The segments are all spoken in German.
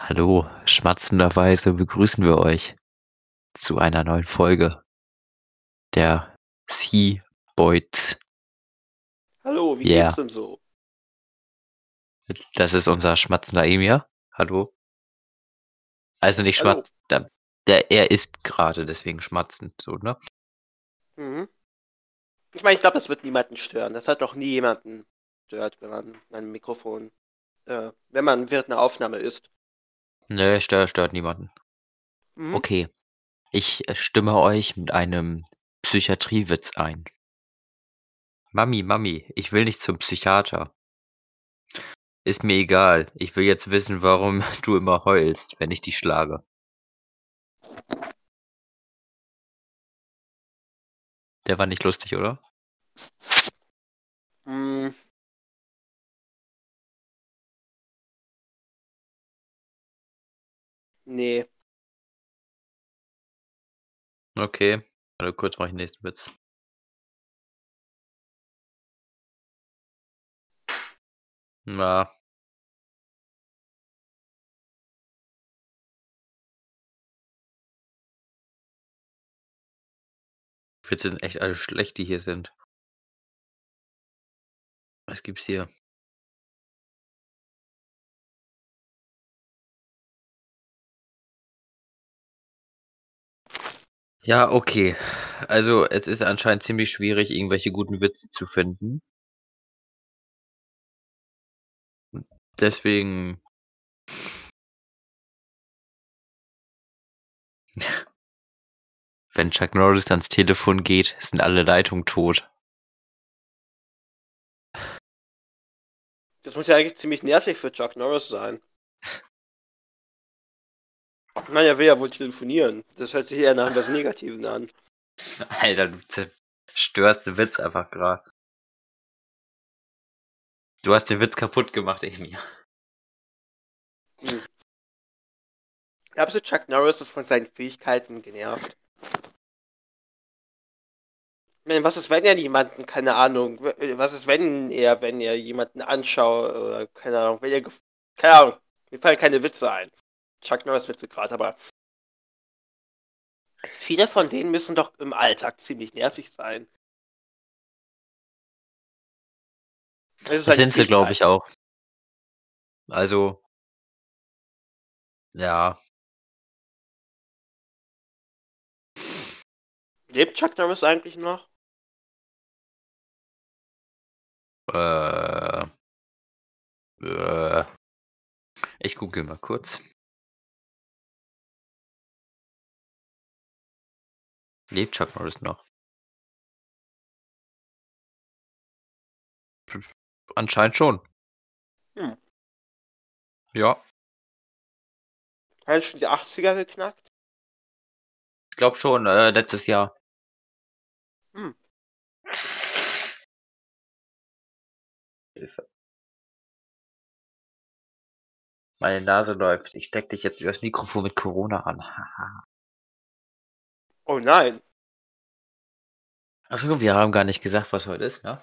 Hallo, schmatzenderweise begrüßen wir euch zu einer neuen Folge der Sea Boys. Hallo, wie Yeah. geht's denn so? Das ist unser schmatzender Emir. Hallo. Also nicht Hallo. schmatzen, der, der, er ist gerade deswegen schmatzend, so, ne? Mhm. Ich meine, ich glaube, das wird niemanden stören. Das hat doch nie jemanden stört, wenn man ein Mikrofon, äh, wenn man während einer Aufnahme ist. Nö, stört, stört niemanden. Mhm. Okay. Ich äh, stimme euch mit einem Psychiatriewitz ein. Mami, Mami, ich will nicht zum Psychiater. Ist mir egal. Ich will jetzt wissen, warum du immer heulst, wenn ich dich schlage. Der war nicht lustig, oder? Mm, nee. Okay. Warte, kurz mach ich den nächsten Witz. Na. Witze sind echt alle schlecht, die hier sind. Was gibt's hier? Ja, okay. Also, es ist anscheinend ziemlich schwierig, irgendwelche guten Witze zu finden. Deswegen. Wenn Chuck Norris ans Telefon geht, sind alle Leitungen tot. Das muss ja eigentlich ziemlich nervig für Chuck Norris sein. Nein, er will ja wohl telefonieren. Das hört sich eher nach etwas Negativen an. Alter, du zerstörst den Witz einfach gerade. Du hast den Witz kaputt gemacht, Amy. Hm. Glaubst du, Chuck Norris ist von seinen Fähigkeiten genervt? Ich meine, was ist, wenn er jemanden, keine Ahnung, was ist, wenn er, wenn er jemanden anschaut, oder keine Ahnung, wenn er, keine Ahnung, mir fallen keine Witze ein. Chuck Norris Witze gerade, aber viele von denen müssen doch im Alltag ziemlich nervig sein. Das, Das sind sie, glaube ich, auch. Also. Ja. Lebt Chuck Norris eigentlich noch? Äh. Äh. Ich google mal kurz. Lebt Chuck Norris noch? Anscheinend schon. Hm. Ja, Hat schon die 80er geknackt? ich glaube schon, äh, letztes Jahr. Hm. Hilfe. Meine Nase läuft. Ich steck dich jetzt übers Mikrofon mit Corona an. Haha. Oh nein. Achso, wir haben gar nicht gesagt, was heute ist, ne?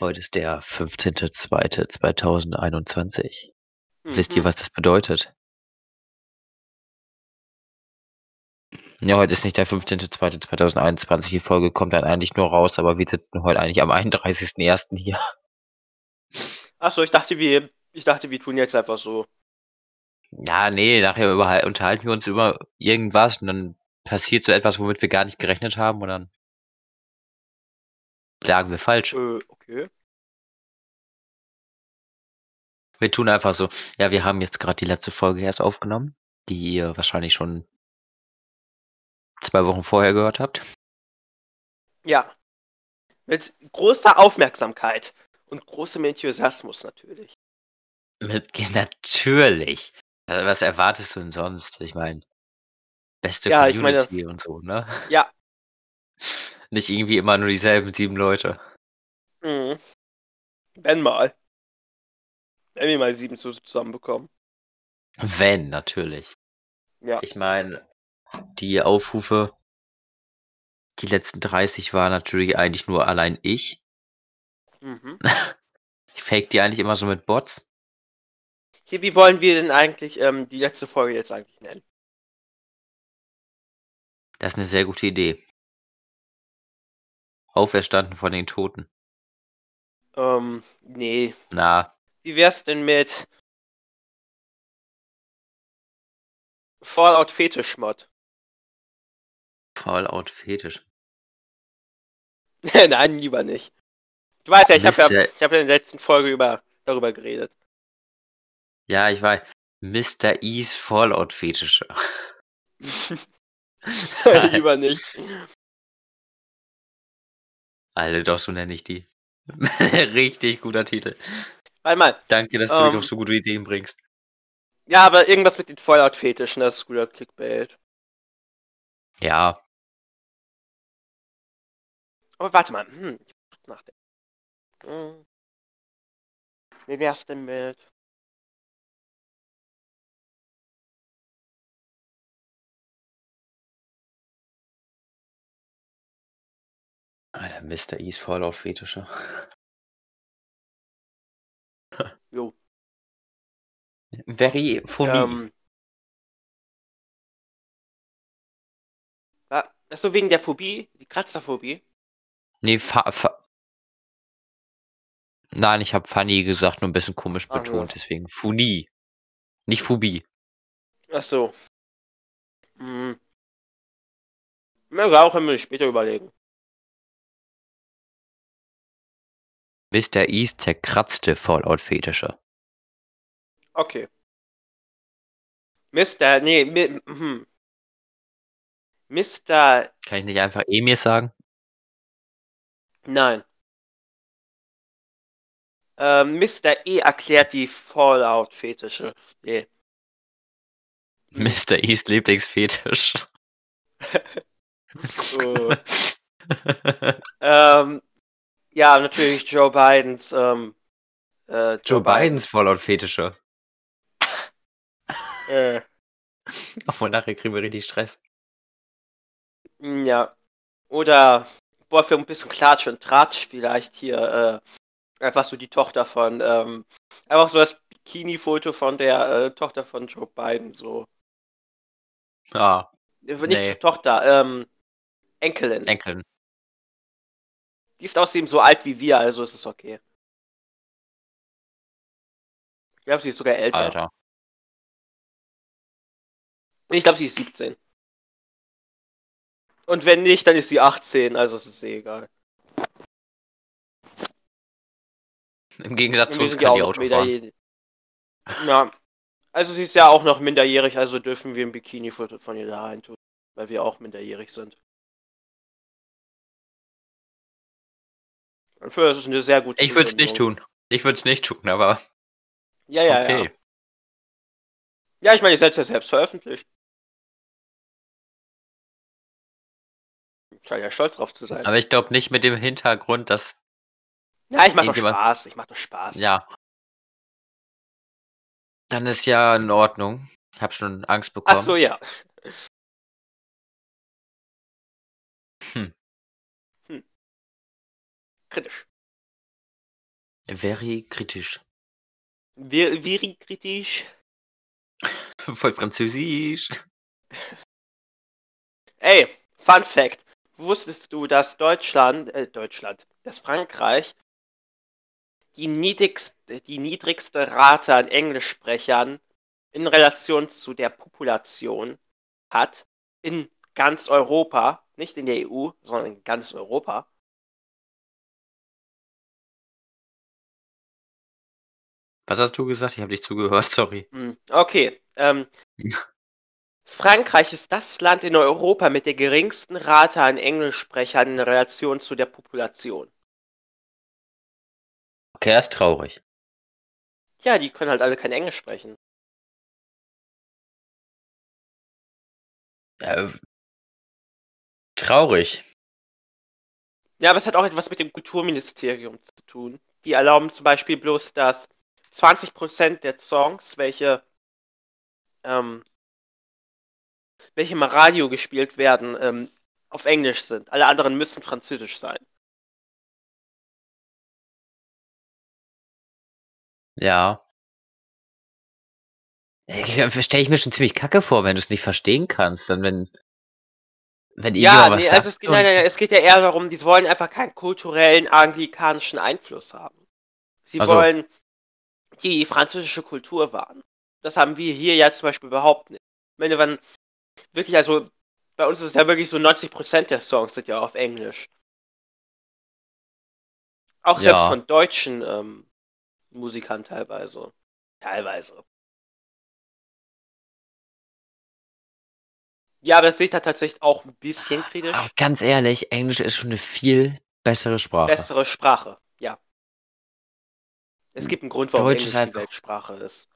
Heute ist der 15.02.2021. Wisst ihr, Mhm. was das bedeutet? Ja, heute ist nicht der 15.02.2021. Die Folge kommt dann eigentlich nur raus, aber wir sitzen heute eigentlich am 31.01. hier. Achso, ich dachte, wir, ich dachte, wir tun jetzt einfach so. Ja, nee, nachher unterhalten wir uns über irgendwas und dann passiert so etwas, womit wir gar nicht gerechnet haben und dann lagen wir falsch. Äh, okay. Wir tun einfach so. Ja, wir haben jetzt gerade die letzte Folge erst aufgenommen, die ihr wahrscheinlich schon zwei Wochen vorher gehört habt. Ja. Mit großer Aufmerksamkeit und großem Enthusiasmus natürlich. Mit, natürlich. Also, Was erwartest du denn sonst? Ich meine, beste Ja, ich meine- Community und so, ne? Ja. Nicht irgendwie immer nur dieselben sieben Leute. Mhm. Wenn mal. Wenn wir mal sieben zu- zusammenbekommen. Wenn, natürlich. Ja. Ich meine, die Aufrufe, die letzten 30 war natürlich eigentlich nur allein ich. Mhm. Ich fake die eigentlich immer so mit Bots. Okay, wie wollen wir denn eigentlich ähm, die letzte Folge jetzt eigentlich nennen? Das ist eine sehr gute Idee. Auferstanden von den Toten. Ähm, nee. Na, Wie wär's denn mit Fallout Fetischmod? Fallout Fetisch. Nein, lieber nicht. Du weißt ja, ich habe ja, ich hab ja in der letzten Folge über, darüber geredet. Ja, ich weiß. Mr. E's Fallout Fetische. lieber nicht. Alter, doch, so nenne ich die. Richtig guter Titel. Warte mal. Danke, dass du mich Ähm. auf so gute Ideen bringst. Ja, aber irgendwas mit den Fallout-Fetischen, das ist guter Clickbait. Ja, Aber warte mal. Hm, ich muss nachdenken. Hm. Wie wär's denn mit. Alter, Mr. E's Fallout Fetische. Jo. Very funny. Ähm, wa- Achso, wegen der Phobie, die Kratzerphobie. Nee, fa fa Nein, ich habe funny gesagt, nur ein bisschen komisch so. betont, deswegen Funi. Nicht Phobie. Achso. Hm. Ja, auch können wir später überlegen. Mr. E's zerkratzte Fallout Fetische. Okay. Mr. Nee, mi, hm. Mr. Kann ich nicht einfach Emir sagen? Nein. Ähm, Mr. E erklärt die Fallout-Fetische. Nee. Mr. E's Lieblingsfetisch. Äh, ähm, ja, natürlich Joe Bidens, ähm, äh, Joe Bidens Fallout Fetische. Äh, Obwohl nachher kriegen wir richtig Stress. ja. Oder, boah, für ein bisschen Klatsch und Tratsch vielleicht hier, äh, einfach so die Tochter von, ähm, einfach so das Bikini-Foto von der äh, Tochter von Joe Biden, so. Ah, Nicht Nee. Tochter, ähm, Enkelin. Enkeln. Die ist außerdem so alt wie wir, also ist es okay. Ich glaube, sie ist sogar älter. Alter. Ich glaube, sie ist 17. Und wenn nicht, dann ist sie 18, also es ist eh egal. Im Gegensatz zu uns kann die Auto fahren. Ja. Also sie ist ja auch noch minderjährig, also dürfen wir ein Bikini-Foto von ihr da rein tun, weil wir auch minderjährig sind. Und für das ist eine sehr gute Ich würde es nicht tun. Ich würde es nicht tun, aber Ja, ja, okay. ja. Ja, ich meine, ihr seid ja selbst veröffentlicht. Ich ja stolz drauf zu sein. Aber ich glaube nicht mit dem Hintergrund, dass, Ja, ich mach doch Spaß, ich mach doch Spaß. ja. Dann ist ja in Ordnung. Ich habe schon Angst bekommen. Ach so, ja. Hm. Kritisch. Very kritisch. Wie, wie kritisch? Voll französisch. Ey, Fun Fact. Wusstest du, dass Deutschland, äh, Deutschland, dass Frankreich die niedrigste, die niedrigste Rate an Englischsprechern in Relation zu der Population hat in ganz Europa, nicht in der EU, sondern in ganz Europa? Was hast du gesagt? Ich habe nicht zugehört, sorry. Hm, Okay. Ähm, Frankreich ist das Land in Europa mit der geringsten Rate an Englischsprechern in Relation zu der Population. Okay, das ist traurig. Ja, die können halt alle kein Englisch sprechen. Äh, traurig. Ja, aber es hat auch etwas mit dem Kulturministerium zu tun. Die erlauben zum Beispiel bloß, dass 20% der Songs, welche, ähm, welche im Radio gespielt werden, ähm, auf Englisch sind. Alle anderen müssen französisch sein. Ja. stelle ich mir schon ziemlich kacke vor, wenn du es nicht verstehen kannst, dann wenn wenn Ja, was nee, also es geht, nein, nein, es geht ja eher darum, die wollen einfach keinen kulturellen anglikanischen Einfluss haben. Sie Ach so. wollen die französische Kultur wahren. Das haben wir hier ja zum Beispiel überhaupt nicht. Wenn dann wirklich, also bei uns ist es ja wirklich so 90% der Songs sind ja auf Englisch. Auch selbst Ja. von deutschen ähm, Musikern teilweise. Teilweise. Ja, aber das sehe ich da tatsächlich auch ein bisschen kritisch. Aber ganz ehrlich, Englisch ist schon eine viel bessere Sprache. Bessere Sprache, ja. Es gibt einen Grund, warum Deutsch Englisch ist die Weltsprache ist.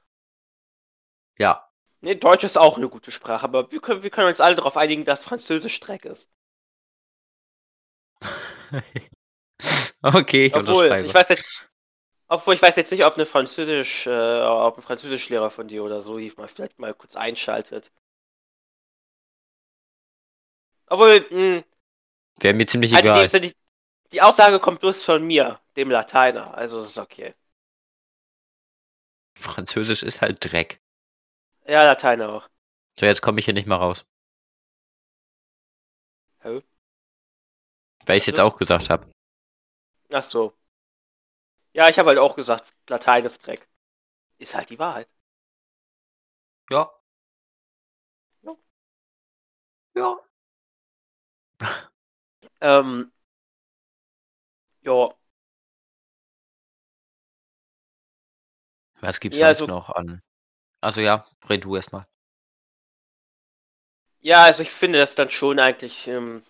Ja. Nee, Deutsch ist auch eine gute Sprache, aber wir können, wir können uns alle darauf einigen, dass Französisch Dreck ist. okay, ich Obwohl, unterschreibe. ich weiß jetzt, obwohl ich weiß jetzt nicht, ob eine Französisch, äh, ob ein Französischlehrer von dir oder so mal vielleicht mal kurz einschaltet. Obwohl, mh, Wäre mir ziemlich halt dem egal. Die, die Aussage kommt bloß von mir, dem Lateiner, also es ist okay. Französisch ist halt Dreck. Ja, Lateiner auch. So, jetzt komme ich hier nicht mal raus. Hä? Weil ich es jetzt auch gesagt habe. Ach so. Ja, ich habe halt auch gesagt, Latein ist Dreck. Ist halt die Wahrheit. Ja. Ja. Ja. Ähm, ja, Was gibt's Ja, sonst also- noch an? Also ja, red du erstmal. ja, also ich finde das dann schon eigentlich ähm,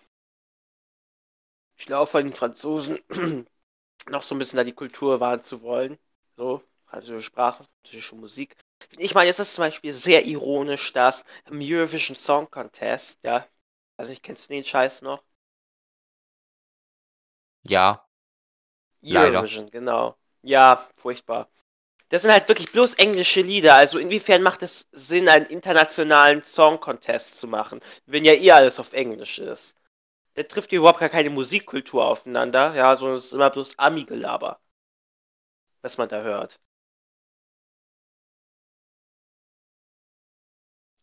schlau von den Franzosen, noch so ein bisschen da die Kultur wahren zu wollen. So, französische Sprache, französische Musik. Ich meine, es ist zum Beispiel sehr ironisch, dass im Eurovision Song Contest, ja, also ich kennst du den Scheiß noch? Ja, Leider. Eurovision, genau. Ja, furchtbar. Das sind halt wirklich bloß englische Lieder. Also inwiefern macht es Sinn, einen internationalen Song Contest zu machen, wenn ja eh alles auf Englisch ist? Da trifft ja überhaupt gar keine Musikkultur aufeinander, ja, sondern es ist immer bloß Ami-Gelaber, was man da hört.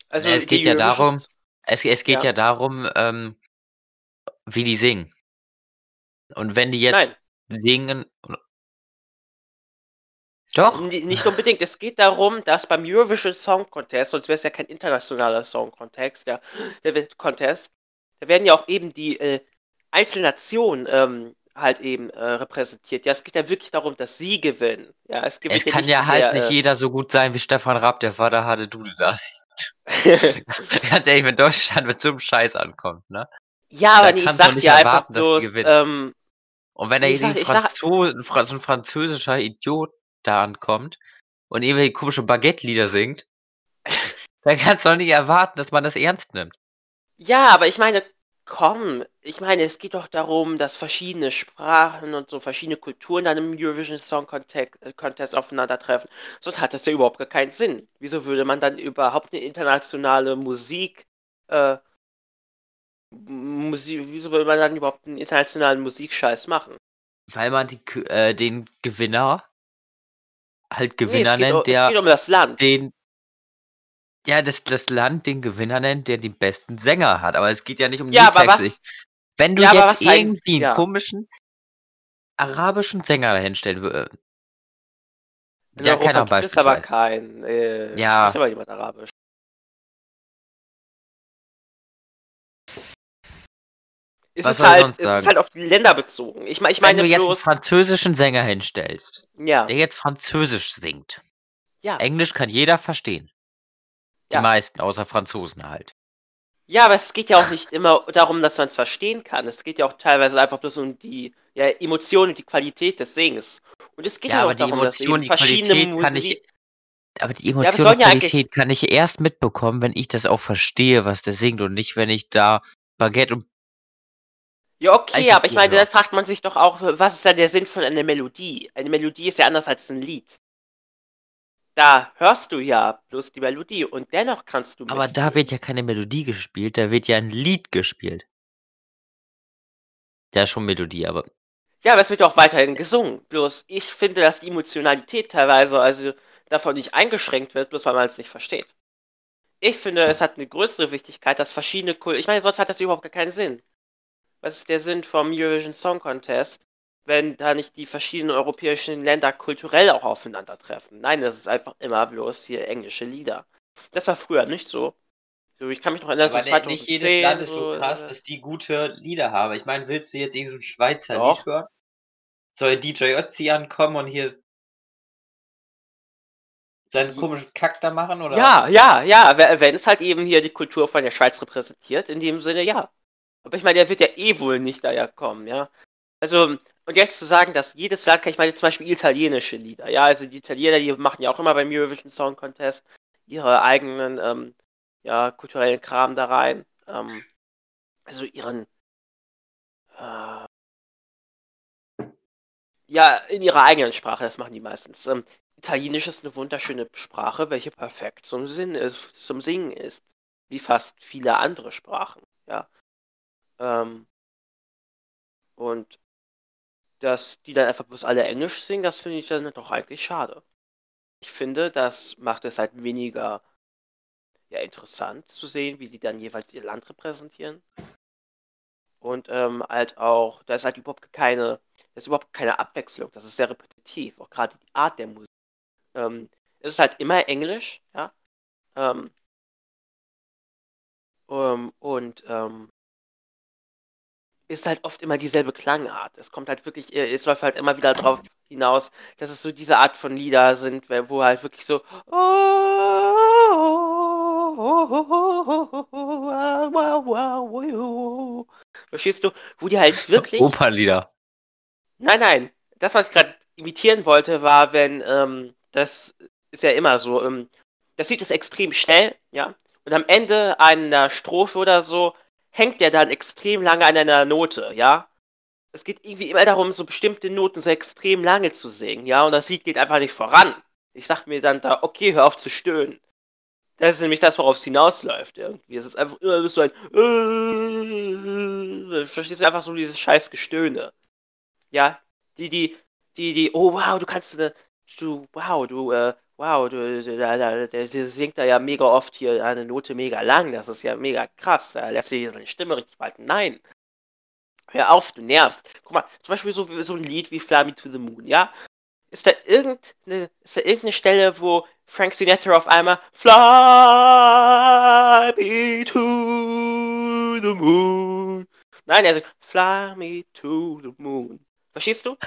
Also es geht ja darum, es, es geht Ja. ja, darum, ähm, wie die singen. Und wenn die jetzt Nein. singen. Doch, Nicht unbedingt. Es geht darum, dass beim Eurovision Song Contest, sonst wäre es ja kein internationaler Song Contest, ja, der wird Contest, da werden ja auch eben die äh, Einzelnationen ähm, halt eben äh, repräsentiert. Ja, es geht ja wirklich darum, dass sie gewinnen. Ja, es es kann nicht ja halt der, nicht äh, jeder so gut sein wie Stefan Raab, der Vater hatte du das. Ganz ehrlich, wenn Deutschland mit so einem Scheiß ankommt, ne? ja, aber Da nee, ich sag dir einfach erwarten, die bloß, ähm, Und wenn da Ich sag- irgendwie ich sag- Franzo ein Fra- so ein französischer Idiot da ankommt und irgendwelche komische Baguette-Lieder singt, dann kannst du doch nicht erwarten, dass man das ernst nimmt. Ja, aber ich meine, komm, ich meine, es geht doch darum, dass verschiedene Sprachen und so verschiedene Kulturen dann im Eurovision Song Contest, äh, Contest aufeinandertreffen. Sonst hat das ja überhaupt gar keinen Sinn. Wieso würde man dann überhaupt eine internationale Musik, äh, Musik, wieso würde man dann überhaupt einen internationalen Musikscheiß machen? Weil man die, äh, den Gewinner halt Nee, Gewinner es geht, um, nennt, es der geht um das Land. den ja, das, das Land den Gewinner nennt, der die besten Sänger hat. Aber es geht ja nicht um Ja, aber Liedtexte. was, Wenn du Ja, aber jetzt irgendwie einen ja. komischen arabischen Sänger dahinstellen würdest, in ja, keiner gibt es aber keinen. Äh, Ja. spricht aber jemand Arabisch. Es Was ist ich halt, es ist halt auf die Länder bezogen. Ich, ich Wenn meine du jetzt einen französischen Sänger hinstellst, ja, der jetzt Französisch singt, ja. Englisch kann jeder verstehen. Die Ja. meisten, außer Franzosen halt. Ja, aber es geht ja auch nicht immer darum, dass man es verstehen kann. Es geht ja auch teilweise einfach bloß um die ja, Emotionen und die Qualität des Sings. Und es geht Ja, ja, auch aber die darum, dass Emotion, die verschiedene Qualität Musik... ich. Aber die Emotion und ja eigentlich- Qualität kann ich erst mitbekommen, wenn ich das auch verstehe, was der singt und nicht, wenn ich da Baguette und Ja, okay, aber ich meine, dann fragt man sich doch auch, was ist denn der Sinn von einer Melodie? Eine Melodie ist ja anders als ein Lied. Da hörst du ja bloß die Melodie und dennoch kannst du Aber da wird ja keine Melodie gespielt, da wird ja ein Lied gespielt. Ja, schon Melodie, aber Ja, aber es wird ja auch weiterhin gesungen. Bloß ich finde, dass die Emotionalität teilweise, also davon nicht eingeschränkt wird, bloß weil man es nicht versteht. Ich finde, es hat eine größere Wichtigkeit, dass verschiedene Kulturen. Ich meine, sonst hat das überhaupt gar keinen Sinn. Was ist der Sinn vom Eurovision Song Contest, wenn da nicht die verschiedenen europäischen Länder kulturell auch aufeinandertreffen? Nein, das ist einfach immer bloß hier englische Lieder. Das war früher nicht so. So, ich kann mich noch erinnern, Aber so 2010, nicht jedes Land ist so krass, äh, dass die gute Lieder haben. Ich meine, willst du jetzt irgendein Schweizer Doch. Lied hören? Soll DJ Ötzi ankommen und hier seinen komischen Kack da machen? Oder? Ja, ja, ja, we- wenn es halt eben hier die Kultur von der Schweiz repräsentiert, in dem Sinne ja. Aber ich meine, der wird ja eh wohl nicht daher kommen, ja. Also, und jetzt zu sagen, dass jedes Land, kann ich meine zum Beispiel italienische Lieder, ja, also die Italiener, die machen ja auch immer beim Eurovision Song Contest ihre eigenen, ähm, ja, kulturellen Kram da rein, ähm, also ihren, äh, ja, in ihrer eigenen Sprache, das machen die meistens. Ähm, Italienisch ist eine wunderschöne Sprache, welche perfekt zum Sinn ist, zum Singen ist. Wie fast viele andere Sprachen, ja. Ähm, und dass die dann einfach bloß alle Englisch singen, das finde ich dann doch eigentlich schade. Ich finde, das macht es halt weniger ja, interessant zu sehen, wie die dann jeweils ihr Land repräsentieren. Und ähm, halt auch, da ist halt überhaupt keine, da ist überhaupt keine Abwechslung. Das ist sehr repetitiv, auch gerade die Art der Musik. Ähm, es ist halt immer Englisch, ja. Ähm, ähm, und ähm, ist halt oft immer dieselbe Klangart. Es kommt halt wirklich, äh, es läuft halt immer wieder drauf hinaus, dass es so diese Art von Lieder sind, wo halt wirklich so Verstehst du? Wo die halt wirklich. Opernlieder. Nein, nein. Das, was ich gerade imitieren wollte, war, wenn, ähm, das ist ja immer so, ähm, das Lied ist extrem schnell, ja. Und am Ende einer Strophe oder so hängt der dann extrem lange an einer Note, ja. Es geht irgendwie immer darum, so bestimmte Noten so extrem lange zu singen, ja. Und das Lied geht einfach nicht voran. Ich sag mir dann da, okay, hör auf zu stöhnen. Das ist nämlich das, worauf es hinausläuft, irgendwie. Es ist einfach immer so ein, verstehst du, einfach so dieses scheiß Gestöhne. Ja, die, die, die, die, oh wow, du kannst, du, wow, du, äh, wow, du, du da, da, der, der singt da ja mega oft hier eine Note mega lang, das ist ja mega krass, da lässt sich seine Stimme richtig halten. Nein. Hör auf, du nervst. Guck mal, zum Beispiel so, so ein Lied wie Fly Me to the Moon, ja? Ist da irgendeine, ist da irgendeine Stelle, wo Frank Sinatra auf einmal Fly me to the moon. Nein, er sagt Fly me to the moon. Verstehst du?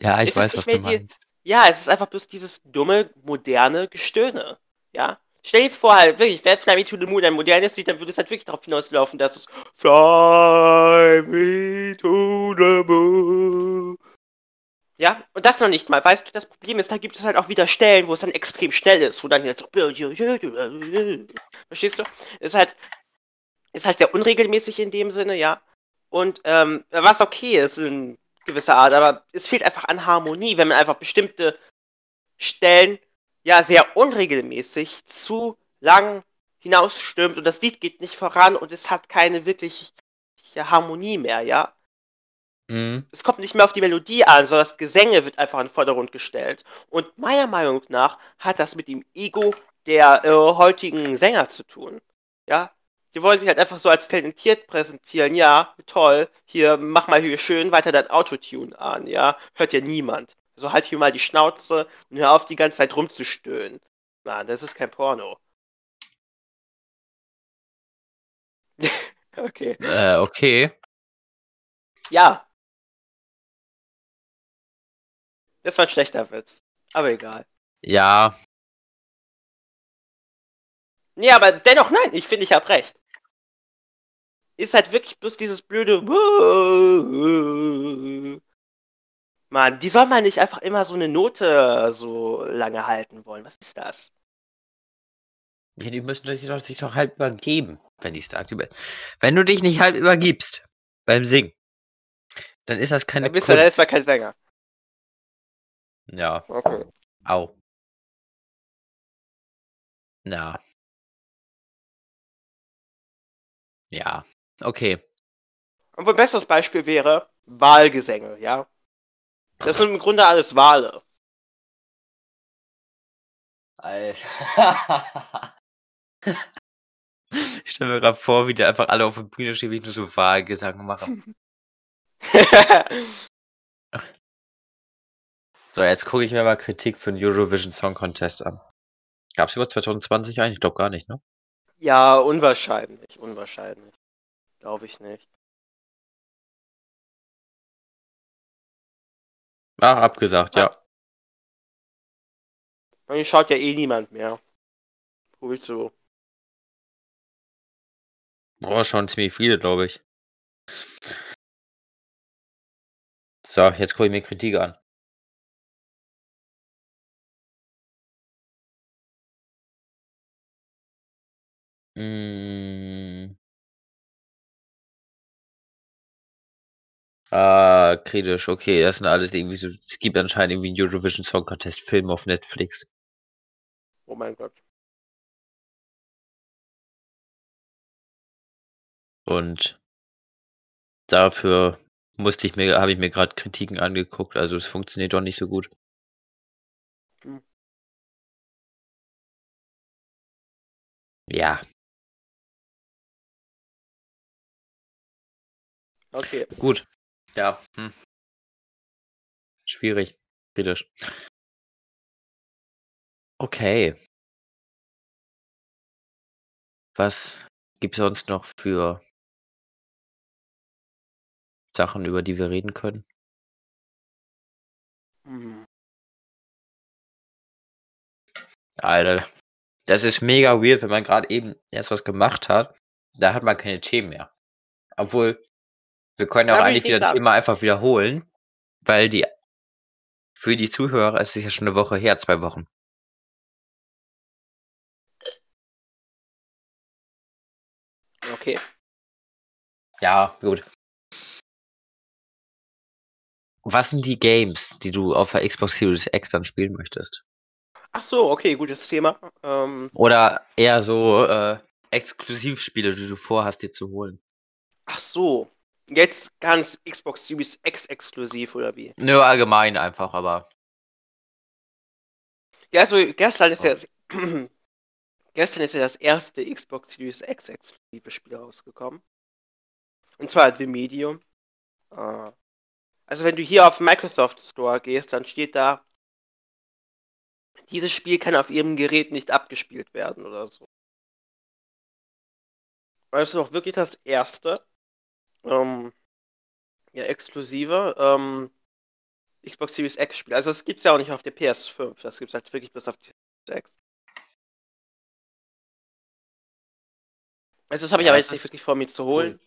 Ja, ich Ist weiß, was du meinst. Ja, es ist einfach bloß dieses dumme, moderne Gestöhne. Ja? Stell dir vor, halt, wirklich, wäre Fly Me to the Moon ein modernes Lied, dann würde es halt wirklich darauf hinauslaufen, dass es Fly me to the moon. Ja, und das noch nicht mal. Weißt du, das Problem ist, da gibt es halt auch wieder Stellen, wo es dann extrem schnell ist, wo dann jetzt. Verstehst du? Ist halt, ist halt sehr unregelmäßig in dem Sinne, ja. Und ähm, was okay ist in gewisser Art, aber es fehlt einfach an Harmonie, wenn man einfach bestimmte Stellen ja sehr unregelmäßig zu lang hinausstürmt und das Lied geht nicht voran und es hat keine wirkliche Harmonie mehr, ja. Mhm. Es kommt nicht mehr auf die Melodie an, sondern das Gesänge wird einfach in den Vordergrund gestellt. Und meiner Meinung nach hat das mit dem Ego der äh, heutigen Sänger zu tun. Ja, die wollen sich halt einfach so als talentiert präsentieren. Ja, toll. Hier, mach mal hier schön weiter dein Autotune an. Ja, hört ja niemand. Also halt hier mal die Schnauze und hör auf, die ganze Zeit rumzustöhnen. Mann, das ist kein Porno. okay. Äh, okay. Ja. Das war ein schlechter Witz. Aber egal. Ja, Nee, aber dennoch, nein, ich finde, ich habe recht. Ist halt wirklich bloß dieses blöde. Mann, die soll man nicht einfach immer so eine Note so lange halten wollen. Was ist das? ja die müssen sich doch, sich doch halb übergeben, wenn die sagt. Wenn du dich nicht halb übergibst beim Singen, dann ist das keine Dann bist du dann Kunst. erstmal kein Sänger. Ja, Okay. au. Na. Ja, okay. Und ein besseres Beispiel wäre Wahlgesänge, ja. Das sind im Grunde alles Wale. Alter. Ich stelle mir grad vor, wie die einfach alle auf der Bühne stehen, wie ich nur so Wahlgesang mache. So, jetzt gucke ich mir mal Kritik für den Eurovision Song Contest an. Gab's überhaupt 2020 einen? Ich glaube gar nicht, ne? Ja, unwahrscheinlich, unwahrscheinlich. Glaube ich nicht. Ah, abgesagt, Ja. hier schaut ja eh niemand mehr. Wo willst du? Boah, schon ziemlich viele, glaube ich. So, jetzt gucke ich mir Kritik an. Ah, kritisch, okay, das sind alles irgendwie so es gibt anscheinend irgendwie 'n Eurovision Song Contest Film auf Netflix. Oh mein Gott. Und dafür musste ich mir habe ich mir grad Kritiken angeguckt, also es funktioniert doch nicht so gut. Hm. Ja. Okay. Gut. Ja, hm. Schwierig. Kritisch. Okay. Was gibt's sonst noch für Sachen, über die wir reden können? Mhm. Alter, das ist mega weird, wenn man grad eben erst was gemacht hat, da hat man keine Themen mehr. Obwohl, wir können ja auch eigentlich wieder. Thema einfach wiederholen, weil die für die Zuhörer ist es ja schon 'ne Woche her, 2 Wochen. Okay. Ja, gut. Was sind die Games, die du auf der Xbox Series X dann spielen möchtest? Ach so, okay, gutes Thema. Ähm, Oder eher so, äh, Exklusivspiele, die du vorhast, dir zu holen? ach so. Jetzt ganz Xbox Series X exklusiv oder wie? Nö, allgemein einfach, aber Ja, also gestern ist ja das gestern ist ja das erste Xbox Series X exklusive Spiel rausgekommen. Und zwar The Medium. Äh, also wenn du hier auf Microsoft Store gehst, dann steht da, dieses Spiel kann auf ihrem Gerät nicht abgespielt werden oder so. Das ist auch wirklich das erste ähm, ja, exklusive ähm, Xbox Series X Spiel. Also das gibt's ja auch nicht auf der PS5. Das gibt's halt wirklich bis auf die Series X. Also das habe ich Ja, aber es jetzt nicht wirklich vor, mir zu holen.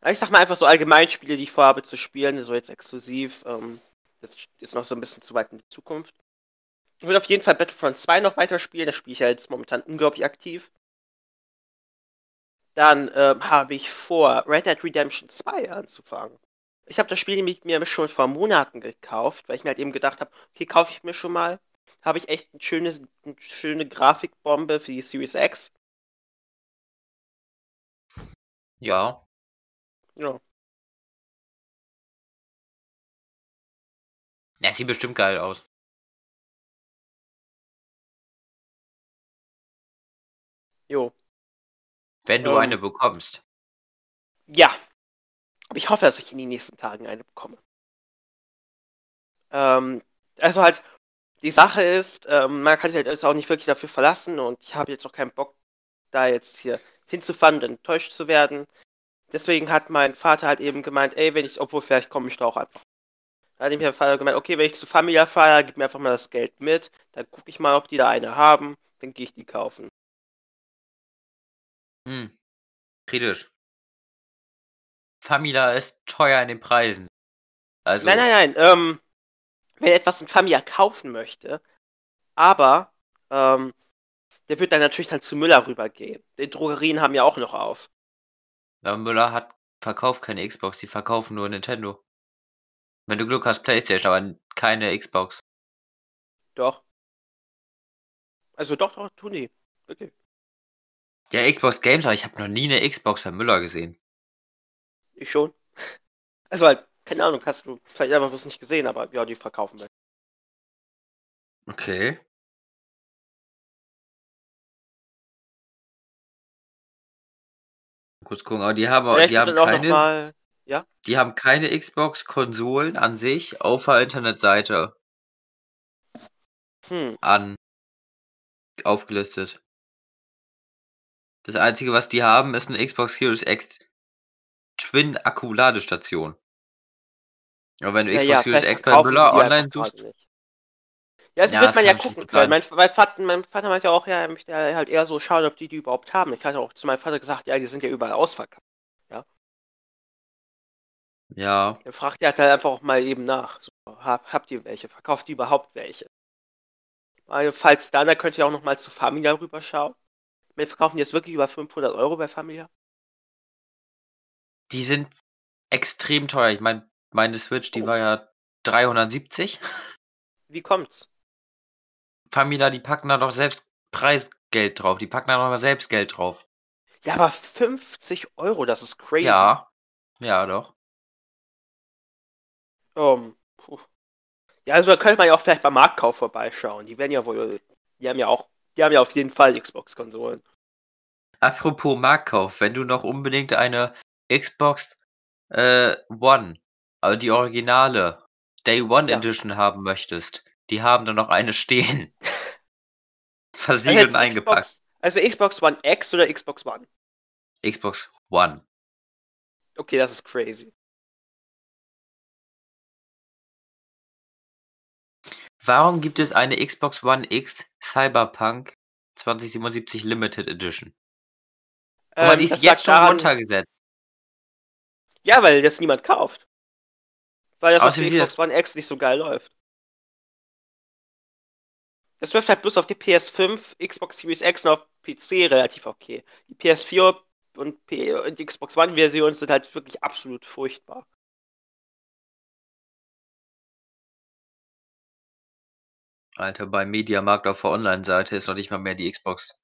Aber ich sag mal einfach so allgemein Spiele, die ich vorhabe zu spielen, so jetzt exklusiv. Ähm, das ist noch so ein bisschen zu weit in die Zukunft. Ich will auf jeden Fall Battlefront 2 noch weiterspielen. Das spiele ich ja jetzt momentan unglaublich aktiv. Dann ähm, habe ich vor, Red Dead Redemption 2 anzufangen. Ich habe das Spiel nämlich mir schon vor Monaten gekauft, weil ich mir halt eben gedacht habe, okay, kaufe ich mir schon mal. Habe ich echt ein schönes, eine schöne Grafikbombe für die Series X. Ja. Ja. Ja, sieht bestimmt geil aus. Jo. Wenn du Ähm. eine bekommst. Ja. Aber ich hoffe, dass ich in den nächsten Tagen eine bekomme. Ähm, also halt, die Sache ist, ähm, man kann sich halt jetzt auch nicht wirklich dafür verlassen und ich habe jetzt auch keinen Bock, da jetzt hier hinzufahren und enttäuscht zu werden. Deswegen hat mein Vater halt eben gemeint, ey, wenn ich, obwohl vielleicht komme ich da auch einfach. Da hat ihm mein Vater gemeint, okay, wenn ich zu Familia fahre, gib mir einfach mal das Geld mit, dann gucke ich mal, ob die da eine haben, dann gehe ich die kaufen. Hm. Kritisch. Famila ist teuer in den Preisen. Also Nein, nein, nein, ähm, wenn etwas in Familia kaufen möchte, aber, ähm, der wird dann natürlich dann zu Müller rübergehen. Die Drogerien haben ja auch noch auf. Ja, Müller hat verkauft keine Xbox, die verkaufen nur Nintendo. Wenn du Glück hast, PlayStation, aber keine Xbox. Doch. Also doch, doch, tun die. Wirklich. Ja, Xbox Games, aber ich habe noch nie eine Xbox bei Müller gesehen. Ich schon. Also halt, keine Ahnung, hast du vielleicht einfach bloß nicht gesehen, aber ja, die verkaufen wir. Okay. Kurz gucken, aber die haben, die haben keine, mal, ja? die haben keine Xbox-Konsolen an sich auf der Internetseite hm. an aufgelistet. Das einzige, was die haben, ist eine Xbox Series X Twin Akku Ladestation. Aber wenn du Ja, Xbox ja, Series X bei Müller online suchst. Ja, das Ja, wird das man ja gucken können. Mein, mein, Vater, mein Vater meinte ja auch, ja, er möchte halt eher so schauen, ob die die überhaupt haben. Ich hatte auch zu meinem Vater gesagt, ja, die sind ja überall ausverkauft. ja, Er fragt ja halt einfach auch mal eben nach. So, hab, habt ihr welche? Verkauft ihr überhaupt welche? Weil, falls dann, da könnt ihr auch noch mal zu Familia rüberschauen. Wir verkaufen jetzt wirklich über 500 Euro bei Familia. die sind extrem teuer. Ich meine, meine Switch, die Oh. war ja 370. Wie kommt's? Famila, die packen da doch selbst Preisgeld drauf. Die packen da mal selbst Geld drauf. Ja, aber 50 Euro, das ist crazy. Ja, ja, doch. Ähm, puh. Ja, also da könnte man ja auch vielleicht beim Marktkauf vorbeischauen. Die werden ja wohl, die haben ja auch, die haben ja auf jeden Fall Xbox-Konsolen. Apropos Marktkauf, wenn du noch unbedingt eine Xbox äh, One, also die Originale Day One Ja. Edition haben möchtest, die haben da noch eine stehen. Also Versiegelt jetzt und eingepackt. Xbox, also Xbox One X oder Xbox One? Xbox One. Okay, das ist crazy. Warum gibt es eine Xbox One X Cyberpunk 2077 Limited Edition? Guck mal, Ähm, die ist jetzt schon daran- runtergesetzt. Ja, weil das niemand kauft. Weil das auf Außerdem der sieht Xbox One X nicht so geil läuft. Das läuft halt bloß auf die PS5, Xbox Series X und auf PC relativ okay. Die PS4 und, P und die Xbox One Version sind halt wirklich absolut furchtbar. Alter, bei Mediamarkt auf der Online-Seite ist noch nicht mal mehr die Xbox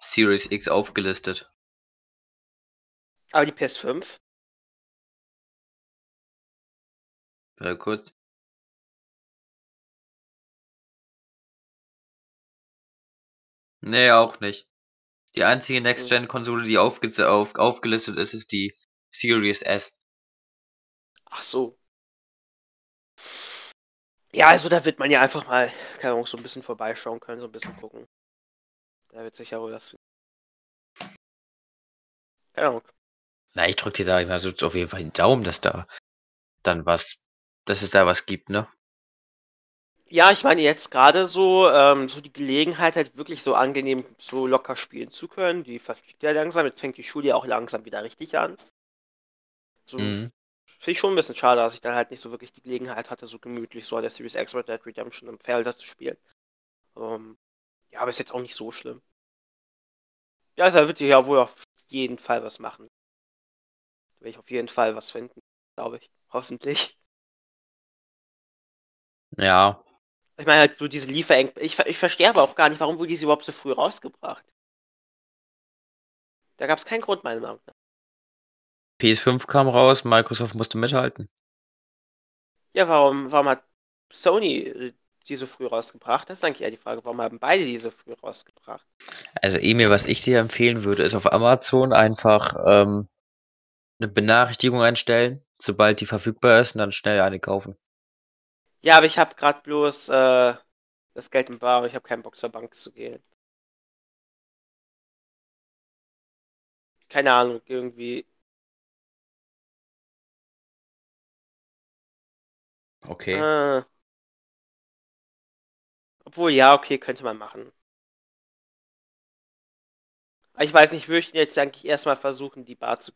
Series X aufgelistet. Aber die PS5? Warte kurz. Nee, auch nicht. Die einzige Next-Gen-Konsole, die aufge auf aufgelistet ist, ist die Series S. Ach so. Ja, also da wird man ja einfach mal, keine Ahnung, so ein bisschen vorbeischauen können, so ein bisschen gucken. Da wird sicher wohl was. Keine Ahnung. Na, ich drück dir, sag ich mal, so auf jeden Fall den Daumen, dass da dann was, dass es da was gibt, ne? Ja, ich meine jetzt gerade so, ähm, so die Gelegenheit halt wirklich so angenehm so locker spielen zu können. Die verfliegt ja langsam. Jetzt fängt die Schule ja auch langsam wieder richtig an. So Mhm. Finde ich schon ein bisschen schade, dass ich dann halt nicht so wirklich die Gelegenheit hatte, so gemütlich so an der Series X Red Dead Redemption im Felder zu spielen. Ähm, ja, aber ist jetzt auch nicht so schlimm. Ja, also da wird sich ja wohl auf jeden Fall was machen. Da werde ich auf jeden Fall was finden, glaube ich. Hoffentlich. Ja, Ich meine halt so diese Liefereng... Ich, ich verstehe aber auch gar nicht, warum wurde diese überhaupt so früh rausgebracht. Da gab es keinen Grund, meiner Meinung nach. PS5 kam raus, Microsoft musste mithalten. Ja, warum, warum hat Sony äh, die so früh rausgebracht? Das ist eigentlich eher die Frage. Warum haben beide die so früh rausgebracht? Also Emil, was ich dir empfehlen würde, ist auf Amazon einfach ähm, eine Benachrichtigung einstellen, sobald die verfügbar ist, und dann schnell eine kaufen. Ja, aber ich habe gerade bloß äh, das Geld im Bar und ich habe keinen Bock zur Bank zu gehen. Keine Ahnung, irgendwie. Okay. Äh, obwohl, ja, okay, könnte man machen. Aber ich weiß nicht, ich möchte jetzt eigentlich erstmal versuchen, die Bar zu.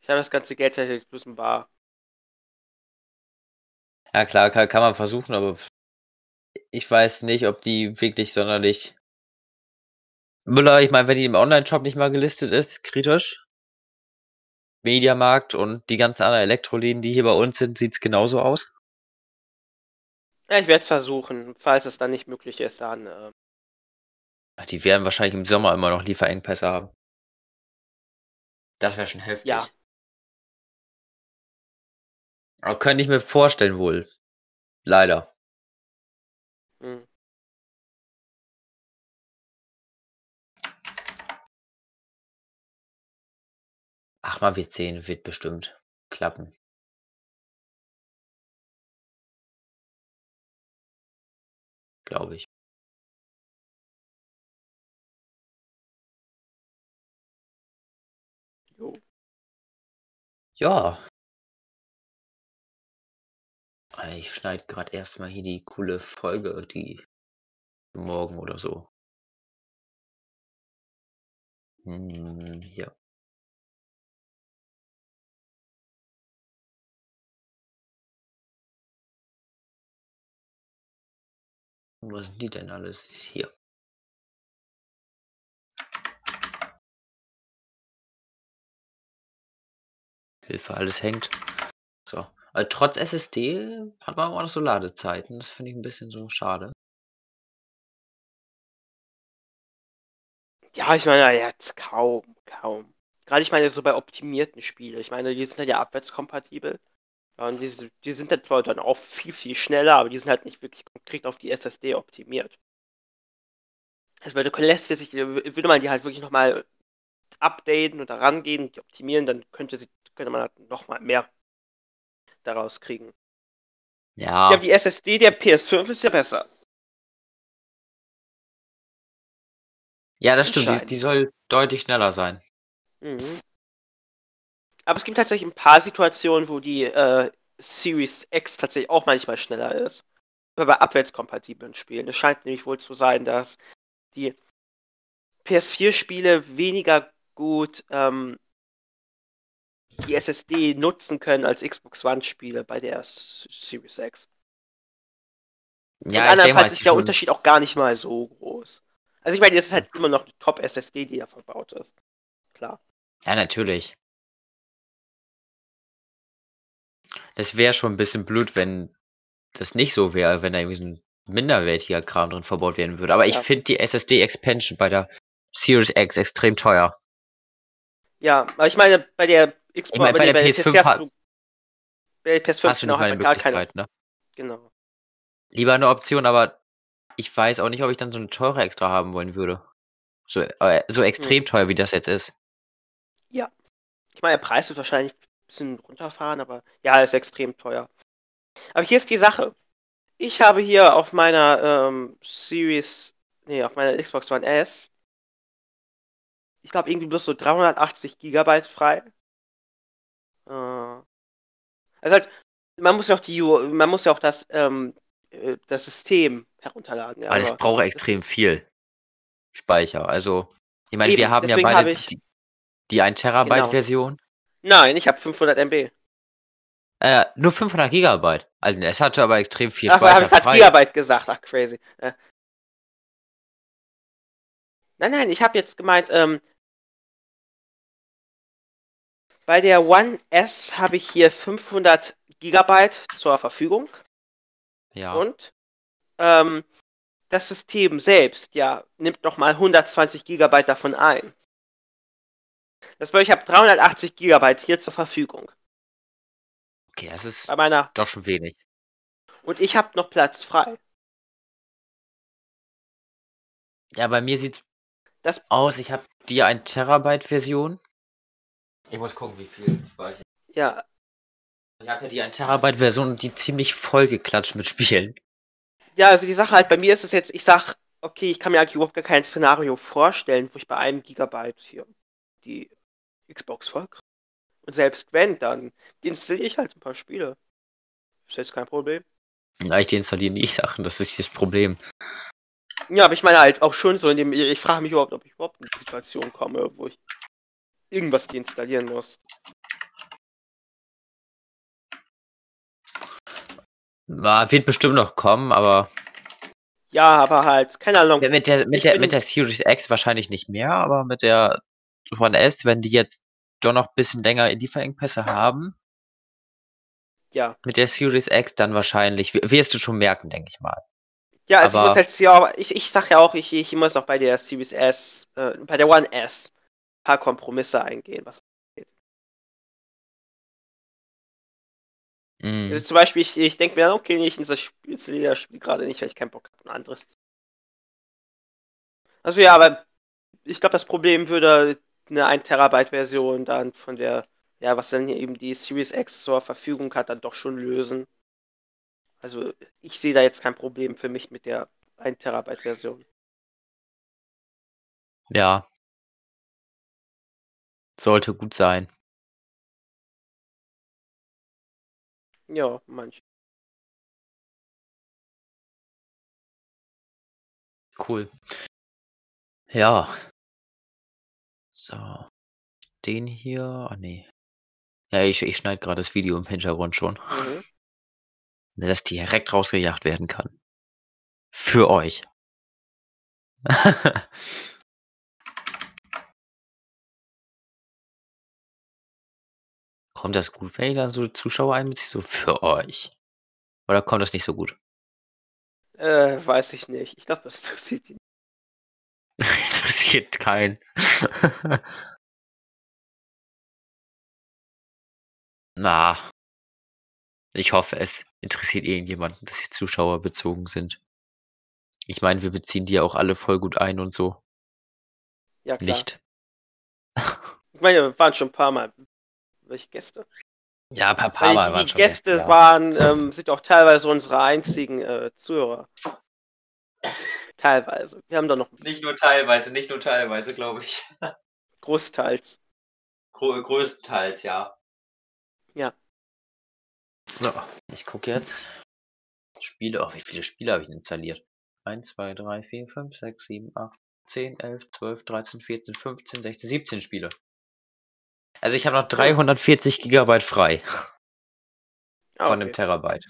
Ich habe das ganze Geld tatsächlich bloß im Bar. Ja klar, kann, kann man versuchen, aber ich weiß nicht, ob die wirklich sonderlich. Müller, ich meine, wenn die im Online-Shop nicht mal gelistet ist, kritisch. Mediamarkt und die ganzen anderen Elektroläden, die hier bei uns sind, sieht's genauso aus. Ja, ich werde es versuchen. Falls es dann nicht möglich ist, dann. Äh, Ach, Die werden wahrscheinlich im Sommer immer noch Lieferengpässe haben. Das wäre schon heftig. Ja. Aber könnte ich mir vorstellen wohl. Leider. Ach, mal wird sehen, wird bestimmt klappen. Glaube ich. Jo. Ja. Ich schneide gerade erstmal hier die coole Folge, die morgen oder so. Hm, ja. Was sind die denn alles? Hier. Hilfe, alles hängt. So. Also trotz SSD hat man auch noch so Ladezeiten. Das finde ich ein bisschen so schade. Ja, ich meine, jetzt kaum, kaum. Gerade ich meine, so bei optimierten Spielen. Ich meine, die sind halt ja abwärtskompatibel. Ja, und die, die sind dann zwar dann auch viel, viel schneller, aber die sind halt nicht wirklich konkret auf die SSD optimiert. Also der lässt sich, würde man die halt wirklich nochmal updaten oder rangehen, die optimieren, dann könnte, sie, könnte man halt nochmal mehr daraus kriegen. Ja. Ja, die SSD der PS5 ist ja besser. Ja, das stimmt. Die, die soll deutlich schneller sein. Mhm. Aber es gibt tatsächlich ein paar Situationen, wo die äh, Series X tatsächlich auch manchmal schneller ist. Aber bei abwärtskompatiblen Spielen. Es scheint nämlich wohl zu sein, dass die PS4-Spiele weniger gut ähm, die SSD nutzen können als Xbox One-Spiele bei der S Series X. Ja, Und andernfalls ist der schon- Unterschied auch gar nicht mal so groß. Also ich meine, das ist halt immer noch eine Top-SSD, die da verbaut ist. Klar. Ja, natürlich. Das wäre schon ein bisschen blöd, wenn das nicht so wäre, wenn da irgendwie so ein minderwertiger Kram drin verbaut werden würde. Aber ich Ja. finde die SSD-Expansion bei der Series X extrem teuer. Ja, aber ich meine, bei der Xbox, meine, bei nee, der PS5 hast ha- du, bei der PS5 Hast du nicht mal eine gar keine. Ne? Genau. Lieber eine Option, aber ich weiß auch nicht, ob ich dann so eine teure extra haben wollen würde. So, äh, so extrem teuer, wie das jetzt ist. Ich meine, der Preis wird wahrscheinlich ein bisschen runterfahren, aber ja, ist extrem teuer. Aber hier ist die Sache. Ich habe hier auf meiner ähm, Series, nee, auf meiner Xbox One S, ich glaube irgendwie bloß so 380 Gigabyte frei. Äh, also halt, man muss ja auch die, man muss ja auch das, ähm, äh, das System herunterladen. Ja, Aber das aber- braucht extrem viel Speicher. Also, ich meine, Eben, wir haben ja beide habe ich- die, die 1 Terabyte Genau. Nein, ich habe 500 MB. Äh, nur 500 Gigabyte. Also, es hatte aber extrem viel Ach, habe Speicher ich gerade frei. Gigabyte gesagt. Ach, crazy. Äh. Nein, nein, ich habe jetzt gemeint, ähm, bei der One S habe ich hier 500 Gigabyte zur Verfügung Ja. und ähm, das System selbst, ja, nimmt nochmal 120 Gigabyte davon ein. Das bedeutet, ich habe 380 Gigabyte hier zur Verfügung. Okay, das ist Bei meiner, doch schon wenig. und ich habe noch Platz frei. Ja, bei mir sieht Das, aus, ich habe die 1 Terabyte Version. Ich muss gucken, wie viel Speicher. ja, Ich habe ja die 1 Terabyte Version und die ziemlich vollgeklatscht mit Spielen. Ja, also die Sache halt, bei mir ist es jetzt, ich sag, okay, ich kann mir eigentlich überhaupt gar kein Szenario vorstellen, wo ich bei einem Gigabyte hier die Xbox voll kriege. Und selbst wenn, dann installiere ich halt ein paar Spiele. Ist jetzt kein Problem. Ja, ich deinstalliere nie Sachen, das ist das Problem. Ja, aber ich meine halt auch schon so in dem, ich frage mich überhaupt, ob ich überhaupt in die Situation komme, wo ich irgendwas deinstallieren muss. War, wird bestimmt noch kommen, aber Ja, aber halt, keine Ahnung. mit der, mit der, mit der Series X wahrscheinlich nicht mehr, aber mit der One S, wenn die jetzt doch noch ein bisschen länger Lieferengpässe haben, Ja. mit der Series X dann wahrscheinlich, wirst du schon merken, denke ich mal. Ja, also Aber- ich muss jetzt ja, aber ich, ich sag ja auch, ich, ich muss auch bei der Series S, äh, bei der One S ein paar Kompromisse eingehen, was Mhm. Also zum Beispiel, ich, ich denke mir, okay, ich das Spiel, das Spiel gerade nicht, weil ich keinen Bock habe, ein anderes. Also ja, aber ich glaube, das Problem würde eine 1 Terabyte Version dann von der, ja, was dann hier eben die Series X zur Verfügung hat, dann doch schon lösen. Also ich sehe da jetzt kein Problem für mich mit der 1 Terabyte Version. Ja. Sollte gut sein. Ja, manch. Cool. Ja. So. Den hier. Ah, nee. Ja, ich, ich schneide gerade das Video im Hintergrund schon. Mhm. Dass direkt rausgejagt werden kann. Für euch. Kommt das gut, wenn ich da so Zuschauer einbeziehe? So für euch. Oder kommt das nicht so gut? Äh, weiß ich nicht. Ich glaube, das interessiert ihn. Interessiert keinen. Na. Ich hoffe, es interessiert irgendjemanden, dass die Zuschauer bezogen sind. Ich meine, wir beziehen die ja auch alle voll gut ein und so. Ja, klar. Nicht. Ich meine, wir waren schon ein paar Mal. Welche Gäste? Ja, ein paar, paar Mal die, die Gäste ja. waren, ähm, sind auch teilweise unsere einzigen äh, Zuhörer. Teilweise. Wir haben da noch Nicht nur teilweise, nicht nur teilweise, glaube ich. großteils. Gro größtenteils, ja. Ja. So, ich gucke jetzt. Spiele, oh, wie viele Spiele habe ich installiert? 1, 2, 3, 4, 5, 6, 7, 8, 10, 11, 12, 13, 14, 15, 16, 17 Spiele. Also ich habe noch 340 Gigabyte frei Ah, von einem okay. Terabyte.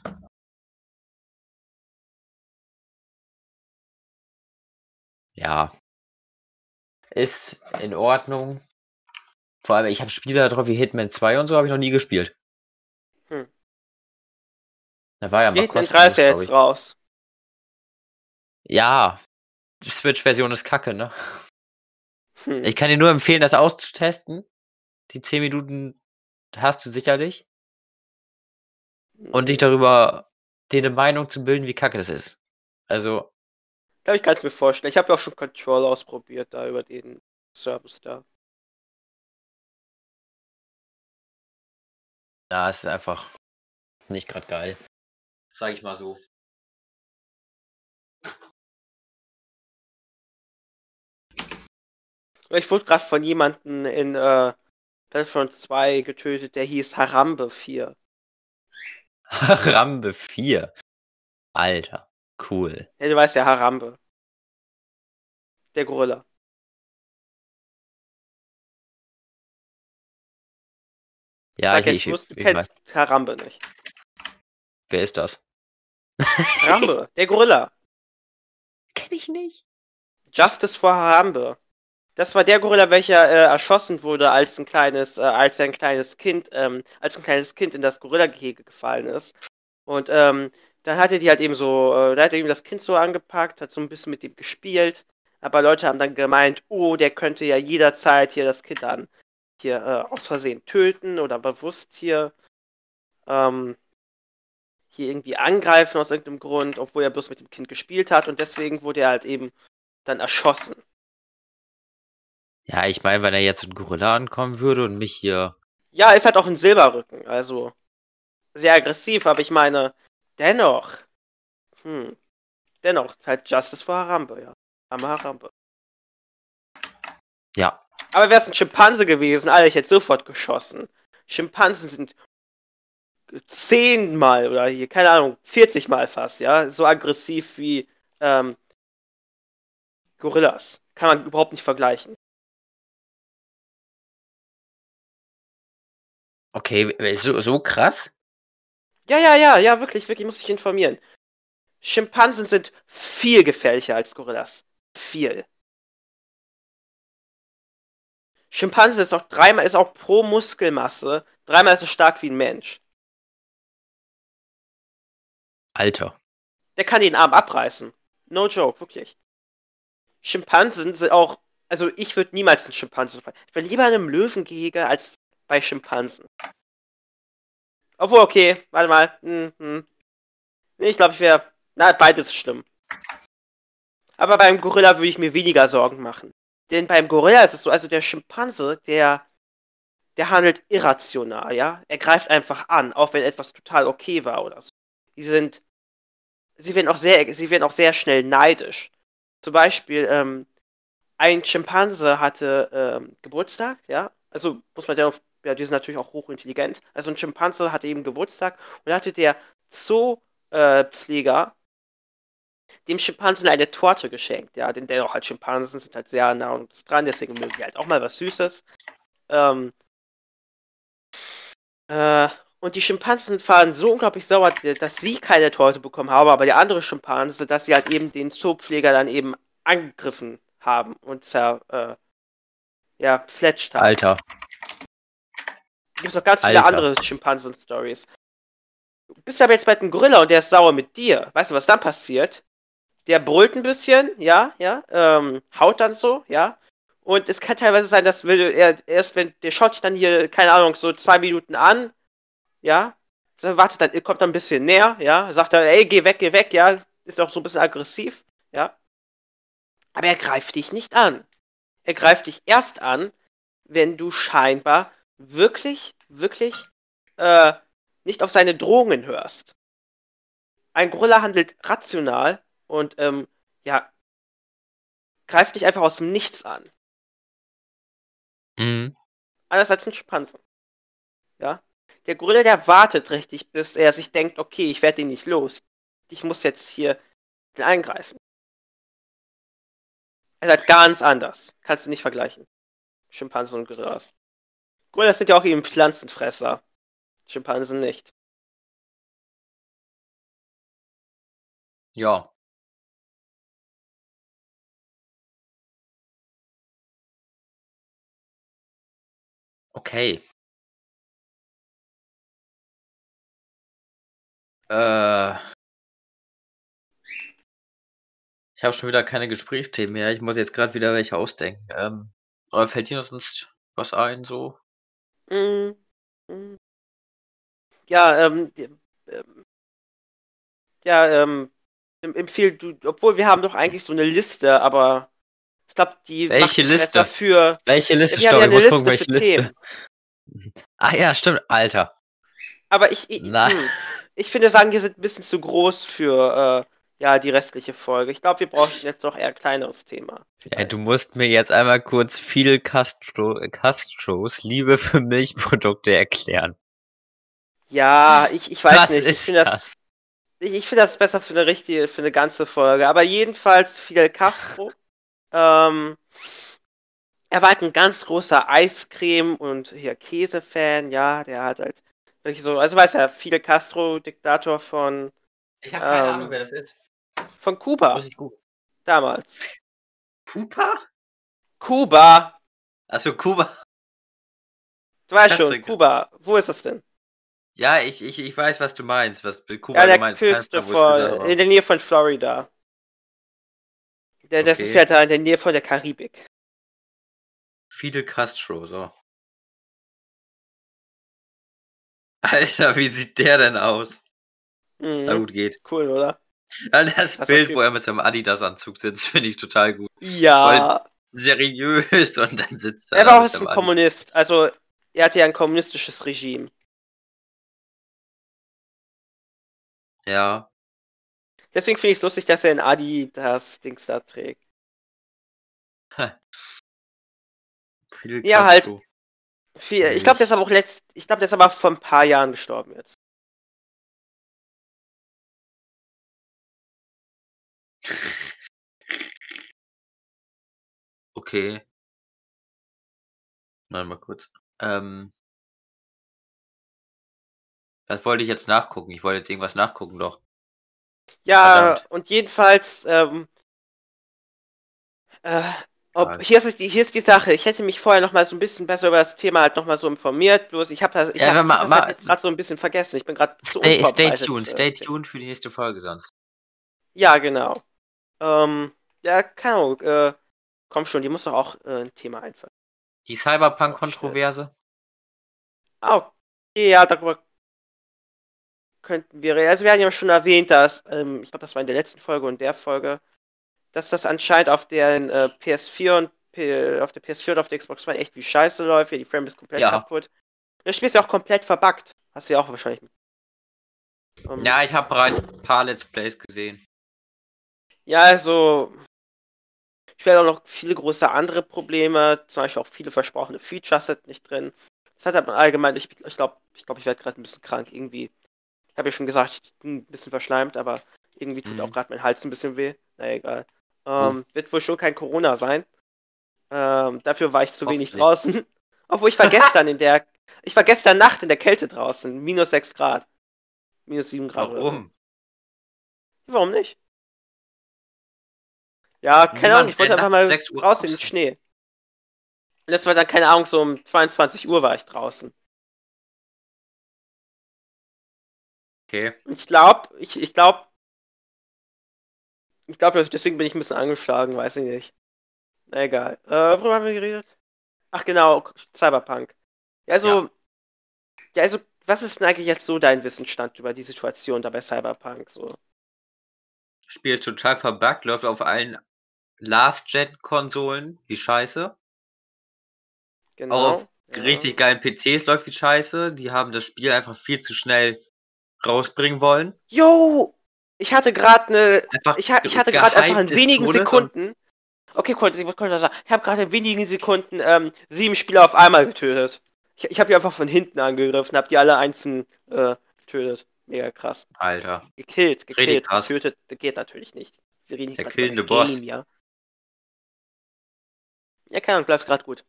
Ja. Ist in Ordnung. Vor allem, ich habe Spiele da drauf wie Hitman 2 und so habe ich noch nie gespielt. Hm. Da war ja mal Hitman 3 kostenlos, ist ja jetzt ich. raus. Ja, die Switch-Version ist kacke, ne? Hm. Ich kann dir nur empfehlen, das auszutesten. Die 10 Minuten hast du sicherlich. Und dich darüber dir eine Meinung zu bilden, wie kacke das ist. Also, Ich glaube, ich kann es mir vorstellen. Ich habe ja auch schon Control ausprobiert, da über den Service da. da ist einfach nicht gerade geil. Sag ich mal so. Ich wurde gerade von jemandem in äh, Battlefront 2 getötet, der hieß Harambe 4. Rambe 4. Alter, cool. Ja, du weißt ja, Harambe. Der Gorilla. Ja, Sag ich, jetzt, ich, du, musst, du ich, kennst Harambe nicht. Wer ist das? Harambe, der Gorilla. Kenn ich nicht. Justice for Harambe. Das war der Gorilla, welcher äh, erschossen wurde, als ein kleines, äh, als ein kleines Kind, ähm, als ein kleines Kind in das Gorilla-Gehege gefallen ist. Und ähm, dann hat er die halt eben so, äh, da hat er eben das Kind so angepackt, hat so ein bisschen mit ihm gespielt. Aber Leute haben dann gemeint, oh, der könnte ja jederzeit hier das Kind dann hier äh, aus Versehen töten oder bewusst hier ähm, hier irgendwie angreifen aus irgendeinem Grund, obwohl er bloß mit dem Kind gespielt hat und deswegen wurde er halt eben dann erschossen. Ja, ich meine, wenn er jetzt ein Gorilla ankommen würde und mich hier. Ja, ist halt auch ein Silberrücken, also sehr aggressiv, aber ich meine, dennoch, hm, dennoch, halt Justice for Harambe, ja. Harambe, Harambe. Ja, Aber wäre es ein Schimpanse gewesen, Alter, ich hätte sofort geschossen. Schimpansen sind zehnmal oder hier, keine Ahnung, 40 Mal fast, ja, so aggressiv wie ähm, Gorillas. Kann man überhaupt nicht vergleichen. okay, so, so krass? Ja, ja, ja, ja, wirklich, wirklich, muss ich informieren. Schimpansen sind viel gefährlicher als Gorillas. Viel. Schimpanse ist auch dreimal, ist auch pro Muskelmasse dreimal so stark wie ein Mensch. Alter. Der kann den Arm abreißen. No joke, wirklich. Schimpansen sind auch, also ich würde niemals einen Schimpansen fallen. Ich wäre lieber in einem Löwengehege als bei Schimpansen. Obwohl, okay, warte mal. Hm, hm. Ich glaube, ich wäre. Na, beides schlimm. Aber beim Gorilla würde ich mir weniger Sorgen machen. Denn beim Gorilla ist es so, also der Schimpanse, der, der handelt irrational, ja. Er greift einfach an, auch wenn etwas total okay war oder so. Die sind, sie werden auch sehr, sie werden auch sehr schnell neidisch. Zum Beispiel, ähm, ein Schimpanse hatte ähm, Geburtstag, ja. Also muss man ja, ja, die sind natürlich auch hochintelligent. Also ein Schimpanse hatte eben Geburtstag und hatte der Zoopfleger dem Schimpansen eine Torte geschenkt, ja, denn dennoch halt Schimpansen sind halt sehr nah und dran, deswegen mögen die halt auch mal was Süßes. Ähm, äh, und die Schimpansen waren so unglaublich sauer, dass sie keine Torte bekommen haben, aber der andere Schimpanse, dass sie halt eben den Zoopfleger dann eben angegriffen haben und zer, äh, ja, fletscht haben. Alter. Es gibt noch ganz viele Alter. andere Schimpansen-Stories. Du bist aber jetzt bei einem Gorilla und der ist sauer mit dir. Weißt du, was dann passiert? Der brüllt ein bisschen, ja, ja, ähm, haut dann so, ja. Und es kann teilweise sein, dass will er erst, wenn der schaut sich dann hier, keine Ahnung, so zwei Minuten an, ja, dann wartet dann, kommt dann ein bisschen näher, ja, sagt er, ey, geh weg, geh weg, ja, ist auch so ein bisschen aggressiv, ja. Aber er greift dich nicht an. Er greift dich erst an, wenn du scheinbar wirklich, wirklich äh, nicht auf seine Drohungen hörst. Ein Gorilla handelt rational und ähm, ja, greift dich einfach aus dem Nichts an. Mhm. Anders als ein Schimpanse. Ja. Der Gorilla, der wartet richtig, bis er sich denkt, okay, ich werde ihn nicht los. Ich muss jetzt hier eingreifen. Er ist halt ganz anders. Kannst du nicht vergleichen. Schimpansen und Gorillas. Gorillas sind ja auch eben Pflanzenfresser. Schimpansen nicht. Ja. Okay. Äh. Ich habe schon wieder keine Gesprächsthemen mehr. Ich muss jetzt gerade wieder welche ausdenken. Ähm, fällt dir sonst was ein, so? Mm, mm. Ja, ähm, ähm, ja, ähm, em- empfehl du, obwohl wir haben doch eigentlich so eine Liste, aber ich glaube, die Welche Liste? besser für. Welche Liste? wir haben ja ich eine Liste gucken, welche für Liste. Themen. Ah ja, stimmt, Alter. Aber ich, ich, Nein. hm, ich finde, sagen, die sind ein bisschen zu groß für äh, ja, die restliche Folge. Ich glaube, wir brauchen jetzt noch eher ein kleineres Thema. Ja, du musst mir jetzt einmal kurz Fidel Castro, Castros Liebe für Milchprodukte erklären. Ja, ich, ich weiß Was nicht. Ich ist finde das, ich, ich finde das besser für eine richtige, für eine ganze Folge. Aber jedenfalls Fidel Castro. Ähm, er war halt ein ganz großer Eiscreme und hier Käse-Fan, ja, der hat halt wirklich so, also weiß ja, Fidel Castro, Diktator von, Ich habe keine Ahnung, wer das ist. Von Kuba ich gucken. damals. Kuba? Kuba, Achso, Kuba. du weißt schon. Kuba, wo ist es denn? Ja, ich, ich, ich weiß, was du meinst. Was Kuba Ja, der ist. Küste von, war. in der Nähe von Florida. Der, Das ist Okay. ja da in der Nähe von der Karibik. Fidel Castro, so. Alter, wie sieht der denn aus? Na Mhm. gut, geht. Cool, oder? Das Was Bild, wo er mit seinem Adidas-Anzug sitzt, finde ich total gut. Ja. Seriös und dann sitzt er Er war auch ein Kommunist. Also, er hatte ja ein kommunistisches Regime. Ja. Deswegen finde ich es lustig, dass er in Adi das Dings da trägt. Ja, halt. Viel, ich glaube, der ist aber auch letzt, ich glaube, der ist aber vor ein paar Jahren gestorben jetzt. Okay. Warte mal kurz. Ähm. Was wollte ich jetzt nachgucken? Ich wollte jetzt irgendwas nachgucken, doch. Ja, Verdammt. und jedenfalls, ähm, äh, ob, hier, ist, die- hier ist die Sache. Ich hätte mich vorher noch mal so ein bisschen besser über das Thema halt noch mal so informiert. Bloß ich habe das, ich Ja, hab, aber ich hab das halt jetzt gerade so ein bisschen vergessen. Ich bin gerade zu Stay, stay tuned, stay das tuned für die nächste Folge sonst. Ja, genau. Ähm, ja, keine Ahnung. Äh, komm schon, die muss doch auch äh, ein Thema einfallen. Die Cyberpunk-Kontroverse? Okay, ja, darüber könnten wir. Also wir hatten ja schon erwähnt, dass, ähm, ich glaube, das war in der letzten Folge und der Folge, dass das anscheinend auf den äh, PS4 und P auf der PS4 oder auf der Xbox One echt wie scheiße läuft, ja, die Frame ist komplett Ja. kaputt. Das Spiel ist ja auch komplett verbuggt. Hast du ja auch wahrscheinlich. Ähm, Ja, ich habe bereits ein paar Let's Plays gesehen. Ja, also. Ich werde auch noch viele große andere Probleme, zum Beispiel auch viele versprochene Features sind nicht drin. Das hat aber allgemein, ich glaube, ich glaube, ich, glaub, ich werde gerade ein bisschen krank irgendwie. Ich habe ja schon gesagt, ich bin ein bisschen verschleimt, aber irgendwie tut Mhm. auch gerade mein Hals ein bisschen weh. Na egal. Ähm, Wird wohl schon kein Corona sein. Ähm, dafür war ich zu wenig draußen. Obwohl ich war gestern in der, ich war gestern Nacht in der Kälte draußen, minus 6 Grad. Minus 7 Grad. Oder so. Warum? Warum nicht? Ja, keine Ahnung, ich wollte einfach mal 6 Uhr raus in den. Schnee. Und das war dann, keine Ahnung, so um 22 Uhr war ich draußen. Okay. Ich glaube, ich, ich glaube, ich glaube, deswegen bin ich ein bisschen angeschlagen, weiß ich nicht. Na egal. Äh, worüber haben wir geredet? Ach genau, Cyberpunk. Ja, also, Ja. ja, also, was ist denn eigentlich jetzt so dein Wissensstand über die Situation da bei Cyberpunk? So, Spiel ist total verbuggt, läuft auf allen Last-Gen-Konsolen wie scheiße. genau. auf ja. Richtig geilen PCs läuft wie scheiße. Die haben das Spiel einfach viel zu schnell rausbringen wollen. Yo! Ich hatte gerade eine Einfach Ich, ha ich hatte gerade einfach in wenigen Sekunden. Okay, kurz, ich wollte kurz sagen. Ich habe gerade in wenigen Sekunden ähm, sieben Spieler auf einmal getötet. Ich, ich habe die einfach von hinten angegriffen, habe die alle einzeln äh, getötet. Mega krass. Alter. Gekillt, Richtig gekillt, krass. getötet. Geht natürlich nicht. Wir reden Der killende Boss. Game, ja. Ja, keine Ahnung, bleibt gerade gut.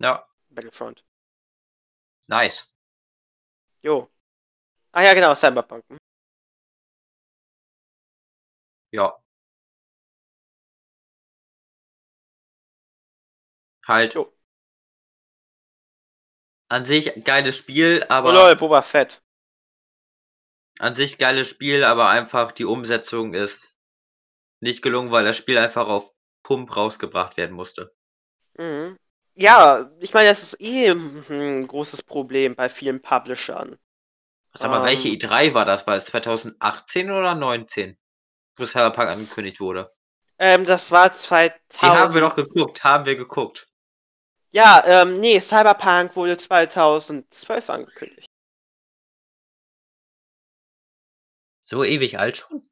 Ja, Battlefront. nice. Jo. Ah ja, genau, Cyberpunk. Hm. Ja. Halt. Jo. An sich geiles Spiel, Oh aber lol, Boba Fett. an sich geiles Spiel, aber einfach die Umsetzung ist nicht gelungen, weil das Spiel einfach auf Pump rausgebracht werden musste. Mhm. Ja, ich meine, das ist eh ein großes Problem bei vielen Publishern. Sag mal, welche Ähm. E3 war das? War es 2018 oder 19? Wo Cyberpunk angekündigt wurde. Ähm, das war 2000. Die haben wir doch geguckt, haben wir geguckt. Ja, ähm, nee, Cyberpunk wurde 2012 angekündigt. So ewig alt schon?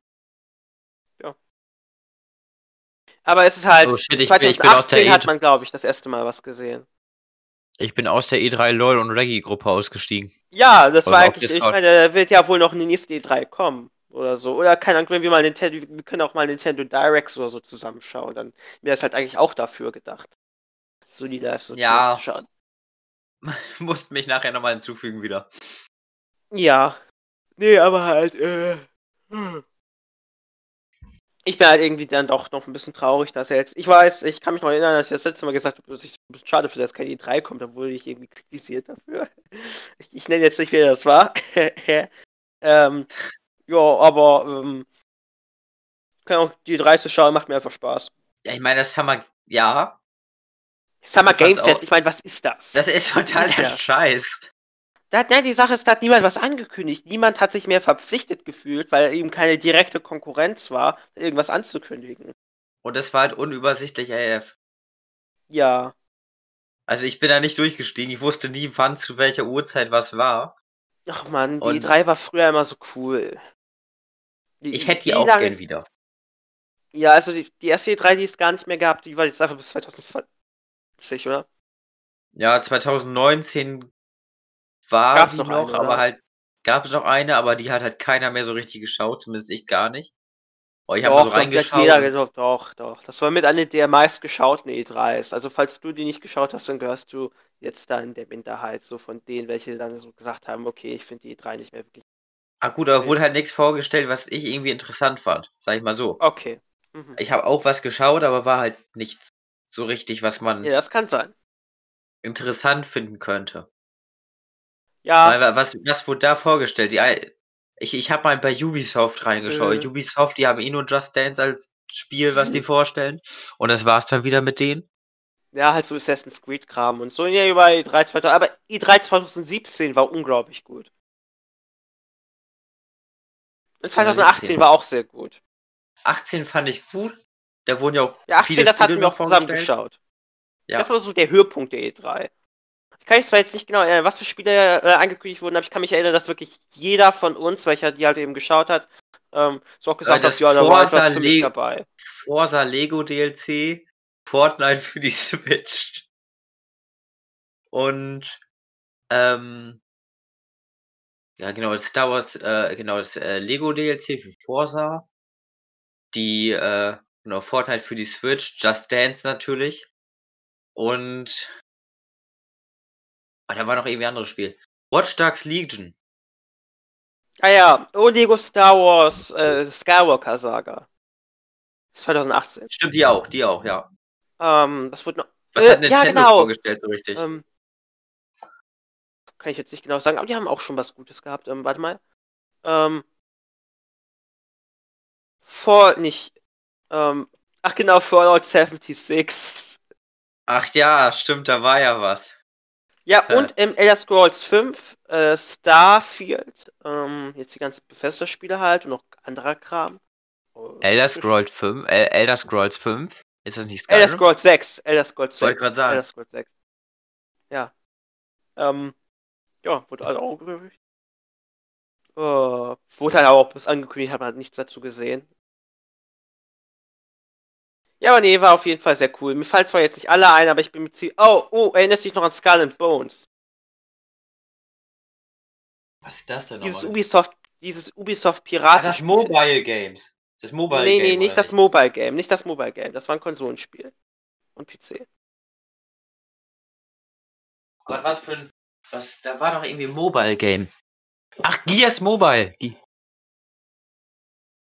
Aber es ist halt, Oh shit, ich bin- ich bin aus der 2018 hat E3 man, glaube ich, das erste Mal was gesehen. Ich bin aus der E3 LOL und Reggae Gruppe ausgestiegen. Ja, das Und war eigentlich, ich meine, da wird ja wohl noch eine nächste E3 kommen. Oder so. Oder keine Ahnung, wenn wir mal Nintendo, wir können auch mal Nintendo Directs oder so zusammenschauen. Dann wäre es halt eigentlich auch dafür gedacht. So die live so Ja. zu schauen. Musst mich nachher nochmal hinzufügen wieder. Ja. Nee, aber halt, äh. Ich bin halt irgendwie dann doch noch ein bisschen traurig, dass er jetzt. Ich weiß, ich kann mich noch erinnern, als ich das letzte Mal gesagt habe, dass ich ein bisschen schade finde, dass keine E3 kommt, da wurde ich irgendwie kritisiert dafür. Ich, ich nenne jetzt nicht, wer das war. ähm, ja, aber ähm, kann auch die E3 zu schauen, macht mir einfach Spaß. Ja, ich meine, das Summer, ja, Summer Game Fest, ich meine, was ist das? das ist total der Ja. Scheiß. Da hat, nein, die Sache ist, da hat niemand was angekündigt. Niemand hat sich mehr verpflichtet gefühlt, weil eben keine direkte Konkurrenz war, irgendwas anzukündigen. Und das war halt unübersichtlich AF. Ja. Also ich bin da nicht durchgestiegen, ich wusste nie, wann zu welcher Uhrzeit was war. Ach man, die Und- E3 war früher immer so cool. Die, Ich hätte die wie auch lange- gern wieder. Ja, also die, die erste E3, die es gar nicht mehr gab, die war jetzt einfach bis 2020, oder? Ja, 2019 war Gab's noch noch, eine, aber oder? halt gab es noch eine, aber die hat halt keiner mehr so richtig geschaut, zumindest ich gar nicht. Oh, ich habe so reingeschaut. jeder, doch, doch, doch. Das war mit einer der meistgeschauten E3s. Also falls du die nicht geschaut hast, dann gehörst du jetzt da in der Minderheit, so von denen, welche dann so gesagt haben, okay, ich finde die E3 nicht mehr wirklich. Ah gut, aber wurde halt nichts vorgestellt, was ich irgendwie interessant fand, sag ich mal so. Okay. Mhm. Ich habe auch was geschaut, aber war halt nichts so richtig, was man Ja, das kann sein. interessant finden könnte. Ja, was, was wurde da vorgestellt? Die, ich ich habe mal bei Ubisoft reingeschaut. Mhm. Ubisoft, die haben eh nur Just Dance als Spiel, was die vorstellen. Und das war's dann wieder mit denen. ja, halt so Assassin's Creed Kram und so. Ja, über E3 2000, aber E3 2017 war unglaublich gut. Und 2018 2017. war auch sehr gut. 18 fand ich gut. Da wurden ja auch Ja, 18, viele das hatten Spiele wir noch auch zusammen vorgestellt. geschaut. Ja. Das war so der Höhepunkt der E3. Ich kann mich zwar jetzt nicht genau erinnern, was für Spiele äh, angekündigt wurden, aber ich kann mich erinnern, dass wirklich jeder von uns, welcher die halt eben geschaut hat, ähm, so auch gesagt Äh, hat, ja, da war etwas für mich dabei. Forza Lego DLC, Fortnite für die Switch. Und ähm, ja genau, das Star Wars, äh, genau, das äh, Lego DLC für Forza. Die, äh, genau, Fortnite für die Switch, Just Dance natürlich. Und ah, da war noch irgendwie ein anderes Spiel. Watch Dogs Legion. Ah ja, oh, Lego Star Wars äh, Skywalker Saga. 2018. Stimmt, die auch, die auch, ja. Ähm, das wurde noch. Was Äh, hat ja, Nintendo genau. vorgestellt, so richtig? Ähm, kann ich jetzt nicht genau sagen, aber die haben auch schon was Gutes gehabt. Ähm, warte mal. Ähm, vor, nicht. Ähm, ach genau, Fallout 76. Ach ja, stimmt, da war ja was. Ja, Äh. und ähm, Elder Scrolls 5, äh, Starfield, ähm, jetzt die ganzen Bethesda-Spiele halt und noch anderer Kram. Oh, Elder Scrolls 5, äh, Elder Scrolls 5? Ist das nicht Skyrim? Elder Scrolls 6, Elder Scrolls 6. Wollte grad sagen. Elder Scrolls 6. Ja. Ähm, ja, wurde halt auch angekündigt. Äh, wurde halt auch bis angekündigt, hat man halt nichts dazu gesehen. Ja, aber nee, war auf jeden Fall sehr cool. Mir fallen zwar jetzt nicht alle ein, aber ich bin mir ziemlich. Oh, oh, erinnerst dich noch an Skull and Bones? Was ist das denn Dieses nochmal? Ubisoft, dieses Ubisoft Ah, Piraten. das Mobile Games. Das Mobile Nee, Game. nee, nicht oder das Mobile Game, nicht das Mobile Game. Das war ein Konsolenspiel. Und PC. Gott, was für ein. Was, da war doch irgendwie ein Mobile Game. Ach, Gears Mobile.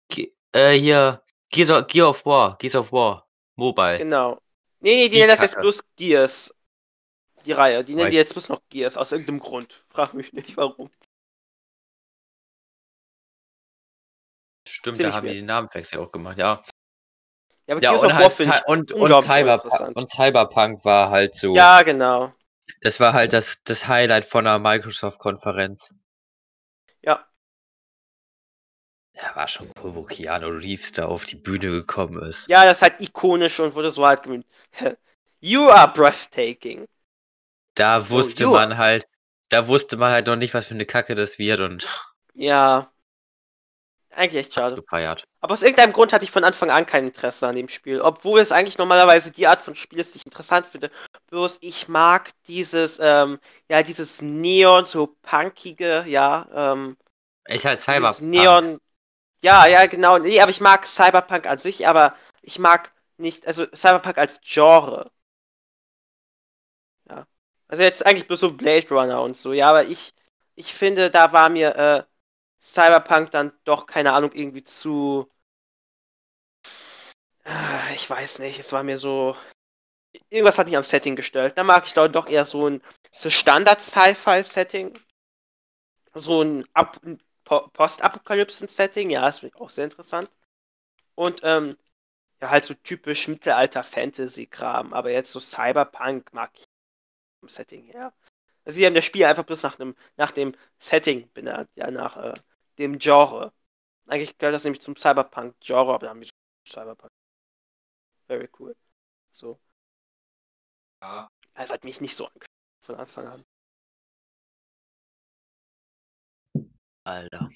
Ge äh, hier. Gears of, Gear of War. Gears of War. Mobile. Genau. Nee, nee, die, Die nennen das jetzt bloß Gears. Die Reihe. Die nennen die jetzt bloß noch Gears, aus irgendeinem Grund. Frag mich nicht, warum. Stimmt, ziemlich da haben die den Namenwechsel auch gemacht, ja. Ja, aber Ja, Gears und of halt und, und, Cyberpunk, und Cyberpunk war halt so. Ja, genau. Das war halt das, das Highlight von der Microsoft-Konferenz. Ja, war schon cool, wo Keanu Reeves da auf die Bühne gekommen ist. Ja, das ist halt ikonisch und wurde so halt gemüht. You are breathtaking. Da wusste jo. man halt, da wusste man halt noch nicht, was für eine Kacke das wird und Ja. Eigentlich echt schade. gefeiert. Aber aus irgendeinem Grund hatte ich von Anfang an kein Interesse an dem Spiel. Obwohl es eigentlich normalerweise die Art von Spiel ist, die ich interessant finde. Bloß ich mag dieses, ähm, ja, dieses Neon, so punkige, ja, ähm, Ist halt Cyberpunk. Neon. Ja, ja, genau. Nee, aber ich mag Cyberpunk an sich, aber ich mag nicht, also Cyberpunk als Genre. Ja. Also jetzt eigentlich bloß so Blade Runner und so, ja, aber ich, ich finde, da war mir äh, Cyberpunk dann doch, keine Ahnung, irgendwie zu. Ah, Ich weiß nicht, es war mir so. Irgendwas hat mich am Setting gestört. Da mag ich doch doch eher so ein Standard-Sci-Fi-Setting. So ein, Ab- ein Po- Postapokalypsen-Setting, ja, ist auch sehr interessant. Und ähm, ja, halt so typisch Mittelalter-Fantasy-Kram, aber jetzt so Cyberpunk mag ich vom Setting her. Also sie haben das Spiel einfach bloß nach dem, nach dem Setting benannt, ja, nach äh, dem Genre. Eigentlich gehört das nämlich zum Cyberpunk-Genre, aber da haben wir Cyberpunk. Very cool. So. Ja. Es hat mich nicht so angefangen von Anfang an. Alter.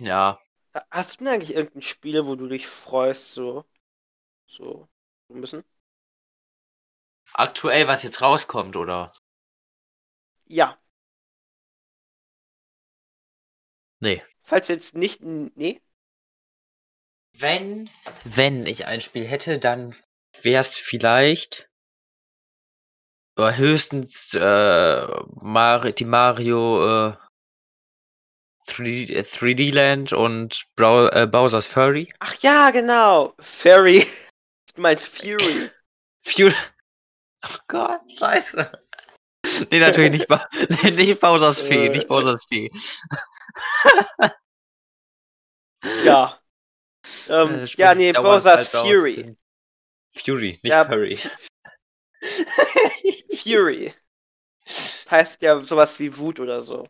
Ja, Ha- Hast du denn eigentlich irgendein Spiel, wo du dich freust, so, so, so ein bisschen? aktuell, was jetzt rauskommt, oder? Ja. Nee. Falls jetzt nicht, nee? Wenn, wenn ich ein Spiel hätte, dann wär's vielleicht oder höchstens äh, Mari die Mario äh, 3D, äh, 3D Land und Brau äh, Bowser's Fury. Ach ja, genau. Fairy. Du meinst Fury. Fury. Oh Gott, scheiße. Nee, natürlich nicht, ba nee, nicht Bowser's Fee, Äh. nicht Bowser's Fee. Ja. Ähm, Äh, ja, nee, Bowser's halt Fury. Fury, nicht Ja, Furry. Fury. Heißt ja sowas wie Wut oder so.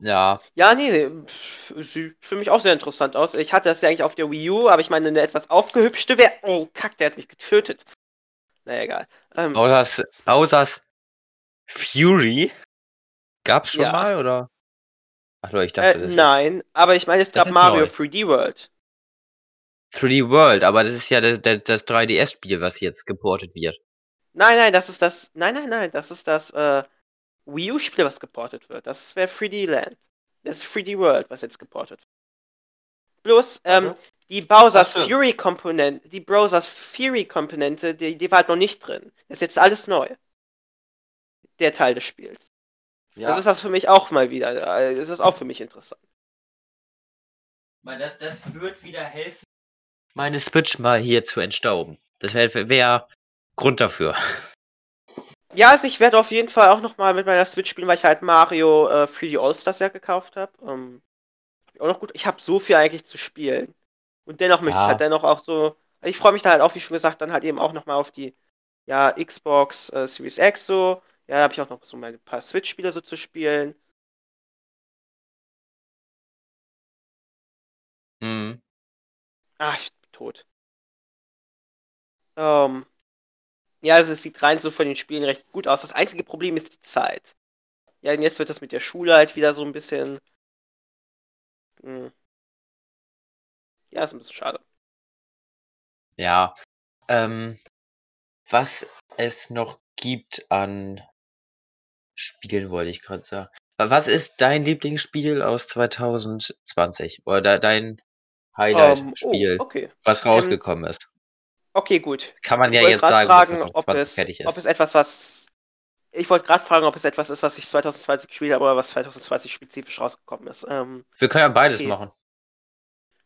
Ja. Ja, nee, nee, sieht für mich auch sehr interessant aus. Ich hatte das ja eigentlich auf der Wii U, aber ich meine, eine etwas aufgehübschte wäre. Oh, kack, der hat mich getötet. Naja, egal. Ähm, Bowser's, Bowser's Fury gab's schon Ja. mal, oder? Ach ich dachte, äh, das ist nein, aber ich meine, es gab Mario neu. 3D World. 3D World, aber das ist ja das, das, das 3DS-Spiel, was jetzt geportet wird. Nein, nein, das ist das. Nein, nein, nein, das ist das äh, Wii U-Spiel, was geportet wird. Das wäre 3D Land. Das ist 3D World, was jetzt geportet wird. Bloß, ähm, Warte. die Bowser's. Fury Komponente, die Bowser's Fury Komponente, die, die war halt noch nicht drin. Das ist jetzt alles neu. Der Teil des Spiels. Ja, Das ist das für mich auch mal wieder. äh, Das ist auch für mich interessant. weil das, das wird wieder helfen, meine Switch mal hier zu entstauben. Das wäre wär Grund dafür. Ja, also ich werde auf jeden Fall auch nochmal mit meiner Switch spielen, weil ich halt Mario äh, 3D All-Stars ja gekauft habe. Ähm, hab ich auch noch gut. Ich habe so viel eigentlich zu spielen. Und dennoch möchte ich Ja. halt dennoch auch so. Ich freue mich da halt auch, wie schon gesagt, dann halt eben auch nochmal auf die ja, Xbox äh, Series X so. Ja, da habe ich auch noch so mal ein paar Switch-Spiele so zu spielen. Mhm. Ah, ich bin tot. Ähm, ja, also es sieht rein so von den Spielen recht gut aus. Das einzige Problem ist die Zeit. Ja, und jetzt wird das mit der Schule halt wieder so ein bisschen. Hm. Ja, ist ein bisschen schade. Ja. Ähm, was es noch gibt an Spielen, wollte ich gerade sagen. Wa- Was ist dein Lieblingsspiel aus 2020? Oder de dein Ähm, Highlight-Spiel, oh, okay. was rausgekommen ist? Okay, gut. Kann man Ich ja jetzt sagen, fragen, ob 2020 es, fertig ob ist. es etwas, was. Ich wollte gerade fragen, ob es etwas ist, was ich 2020 gespielt habe oder was 2020 spezifisch rausgekommen ist. Ähm, Wir können ja beides okay. machen.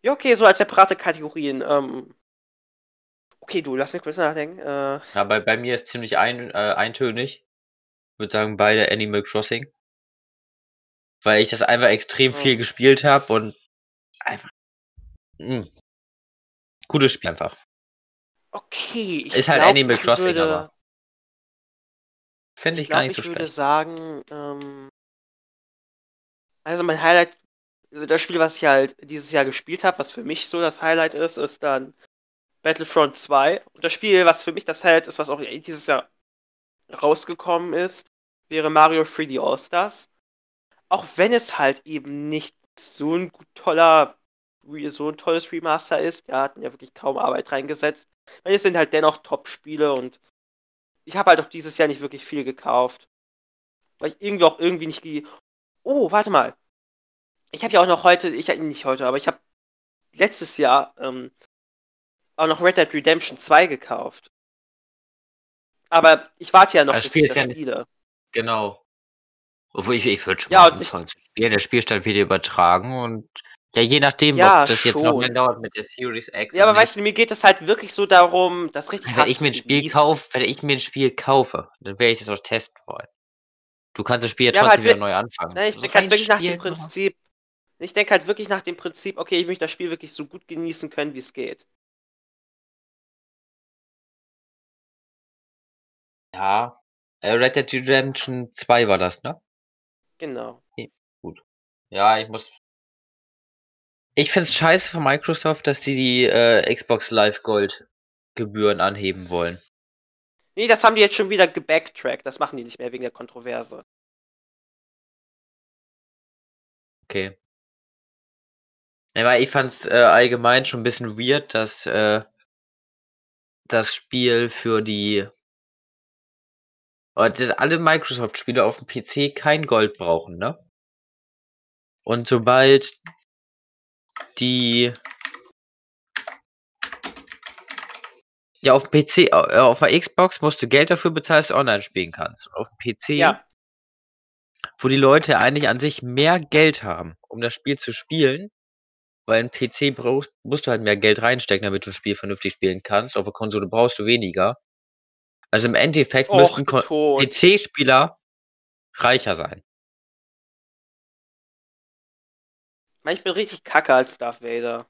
ja, okay, so als separate Kategorien. Ähm, okay, du, lass mich kurz nachdenken. Äh, Ja, bei, bei mir ist ziemlich ein, äh, eintönig. Ich würde sagen, beide Animal Crossing. Weil ich das einfach extrem viel Oh. gespielt habe und einfach. Mh. Gutes Spiel einfach. Okay, ich Ist halt glaub, Animal ich Crossing, würde, aber Finde ich, Ich gar glaube, nicht ich so würde schlecht. sagen, ähm, also mein Highlight, also das Spiel, was ich halt dieses Jahr gespielt habe, was für mich so das Highlight ist, ist dann Battlefront 2. Und das Spiel, was für mich das Highlight ist, was auch dieses Jahr rausgekommen ist, wäre Mario 3D All-Stars. Auch wenn es halt eben nicht so ein toller, so ein tolles Remaster ist, ja, hatten ja wirklich kaum Arbeit reingesetzt. Weil es sind halt dennoch Top-Spiele und ich habe halt auch dieses Jahr nicht wirklich viel gekauft. Weil ich irgendwie auch irgendwie nicht Oh, warte mal. Ich habe ja auch noch heute, ich nicht heute, aber ich habe letztes Jahr ähm, auch noch Red Dead Redemption 2 gekauft. Aber ich warte ja noch, Das bis Spiel ich das ja nicht- spiele. Genau. Obwohl ich, ich würde schon Ja, mal anfangen zu spielen. Der Spielstand wird übertragen und ja, je nachdem, Ja, ob das jetzt noch schon. mehr dauert mit der Series X. Ja, aber weißt du, mir geht es halt wirklich so darum, das richtig wenn ich zu mir ein Spiel kaufe, wenn ich mir ein Spiel kaufe, dann werde ich das auch testen wollen. Du kannst das Spiel ja trotzdem halt wieder neu anfangen. Ne, ich denke halt wirklich nach dem Prinzip. Ich denke halt wirklich nach dem Prinzip, okay, ich möchte das Spiel wirklich so gut genießen können, wie es geht. Ja. Äh, Red Dead Redemption 2 war das, ne? Genau. Ja, ich muss. Ich find's scheiße von Microsoft, dass die die äh, Xbox Live Gold Gebühren anheben wollen. Nee, das haben die jetzt schon wieder gebacktrackt. Das machen die nicht mehr wegen der Kontroverse. Okay. Ja, weil ich fand's äh, allgemein schon ein bisschen weird, dass äh, das Spiel für die oder dass alle Microsoft-Spiele auf dem PC kein Gold brauchen, ne? Und sobald die ja auf dem PC, äh, auf der Xbox musst du Geld dafür bezahlen, dass du online spielen kannst. Auf dem PC, Ja, wo die Leute eigentlich an sich mehr Geld haben, um das Spiel zu spielen, weil ein PC brauchst, musst du halt mehr Geld reinstecken, damit du ein Spiel vernünftig spielen kannst. Auf der Konsole brauchst du weniger. Also im Endeffekt och, betont. PC-Spieler reicher sein. Ich bin richtig kacke als Darth Vader.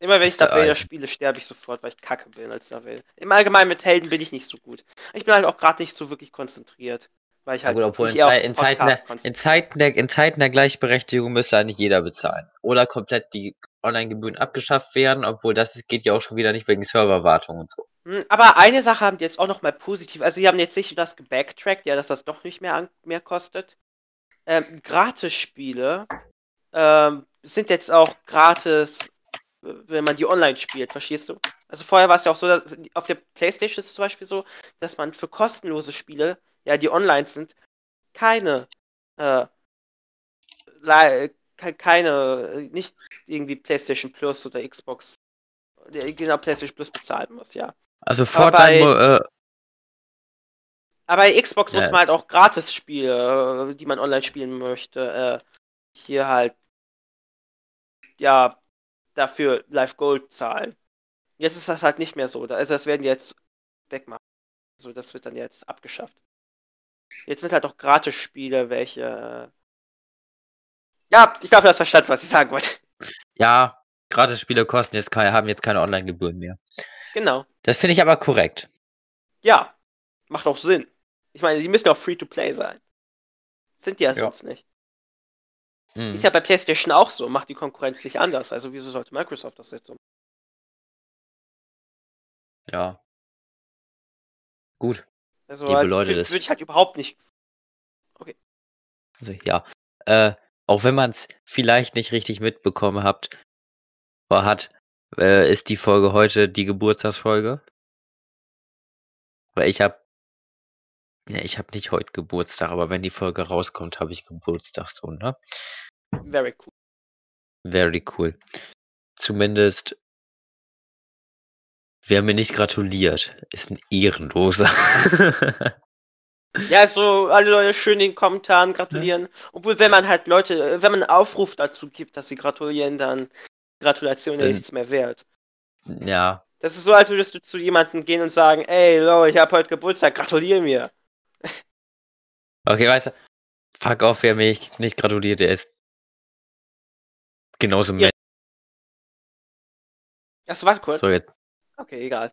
Immer wenn ich Darth Vader spiele, sterbe ich sofort, weil ich kacke bin als Darth Vader. Im Allgemeinen mit Helden bin ich nicht so gut. Ich bin halt auch gerade nicht so wirklich konzentriert. Weil ich Ja halt gut, obwohl in, in, Zeiten der, in, Zeiten der, in Zeiten der Gleichberechtigung müsste eigentlich jeder bezahlen. Oder komplett die Online-Gebühren abgeschafft werden, obwohl das geht ja auch schon wieder nicht wegen Serverwartung und so. Hm, Aber eine Sache haben die jetzt auch noch mal positiv. Also, sie haben jetzt nicht das gebacktrackt, ja, dass das doch nicht mehr, mehr kostet. Ähm, Gratis-Spiele ähm, sind jetzt auch gratis, wenn man die online spielt, verstehst du? Also vorher war es ja auch so, dass auf der Playstation ist es zum Beispiel so, dass man für kostenlose Spiele, ja, die online sind, keine, äh, keine, nicht irgendwie Playstation Plus oder Xbox, genau, Playstation Plus bezahlen muss, ja. Also Aber bei- Fortnite, äh, Aber bei Xbox muss Ja. man halt auch Gratis-Spiele, äh, die man online spielen möchte, äh, hier halt, ja, dafür Live Gold zahlen. Jetzt ist das halt nicht mehr so. Also das werden jetzt wegmachen. Also das wird dann jetzt abgeschafft. Jetzt sind halt auch Gratis-Spiele, welche. äh, Ja, ich glaube, du hast verstanden, was ich sagen wollte. ja, Gratis-Spiele kosten jetzt keine, haben jetzt keine Online-Gebühren mehr. Genau. Das finde ich aber korrekt. Ja, macht auch Sinn. Ich meine, die müssen auch Free-to-Play sein. Sind die ja Ja. sonst nicht. Mhm. Ist ja bei PlayStation auch so, macht die Konkurrenz nicht anders. Also wieso sollte Microsoft das jetzt so machen? Ja. Gut. Also Liebe halt, Leute, würde das- würd ich halt überhaupt nicht. Also, ja. Äh, auch wenn man es vielleicht nicht richtig mitbekommen habt, war, hat, äh, ist die Folge heute die Geburtstagsfolge. Weil ich habe, ja, ich habe nicht heute Geburtstag, aber wenn die Folge rauskommt, habe ich Geburtstag so, ne? Very cool. Very cool. Zumindest, wer mir nicht gratuliert, ist ein Ehrenloser. Ja, so alle Leute schön in den Kommentaren gratulieren. Obwohl, wenn man halt Leute, wenn man einen Aufruf dazu gibt, dass sie gratulieren, dann Gratulation ja Dann- nichts mehr wert. ja, Das ist so, als würdest du zu jemandem gehen und sagen, ey, Leute, ich habe heute Geburtstag, gratulier mir. Okay, weißt du, fuck auf, wer mich nicht gratuliert, der ist genauso Ja. Mensch. Das war kurz. So, jetzt, Okay, egal.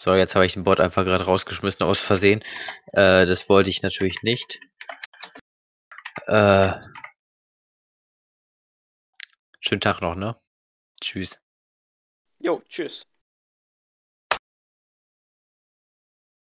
so, jetzt habe ich den Bot einfach gerade rausgeschmissen aus Versehen. Äh, das wollte ich natürlich nicht. Äh, schönen Tag noch, ne? Tschüss. Jo, tschüss.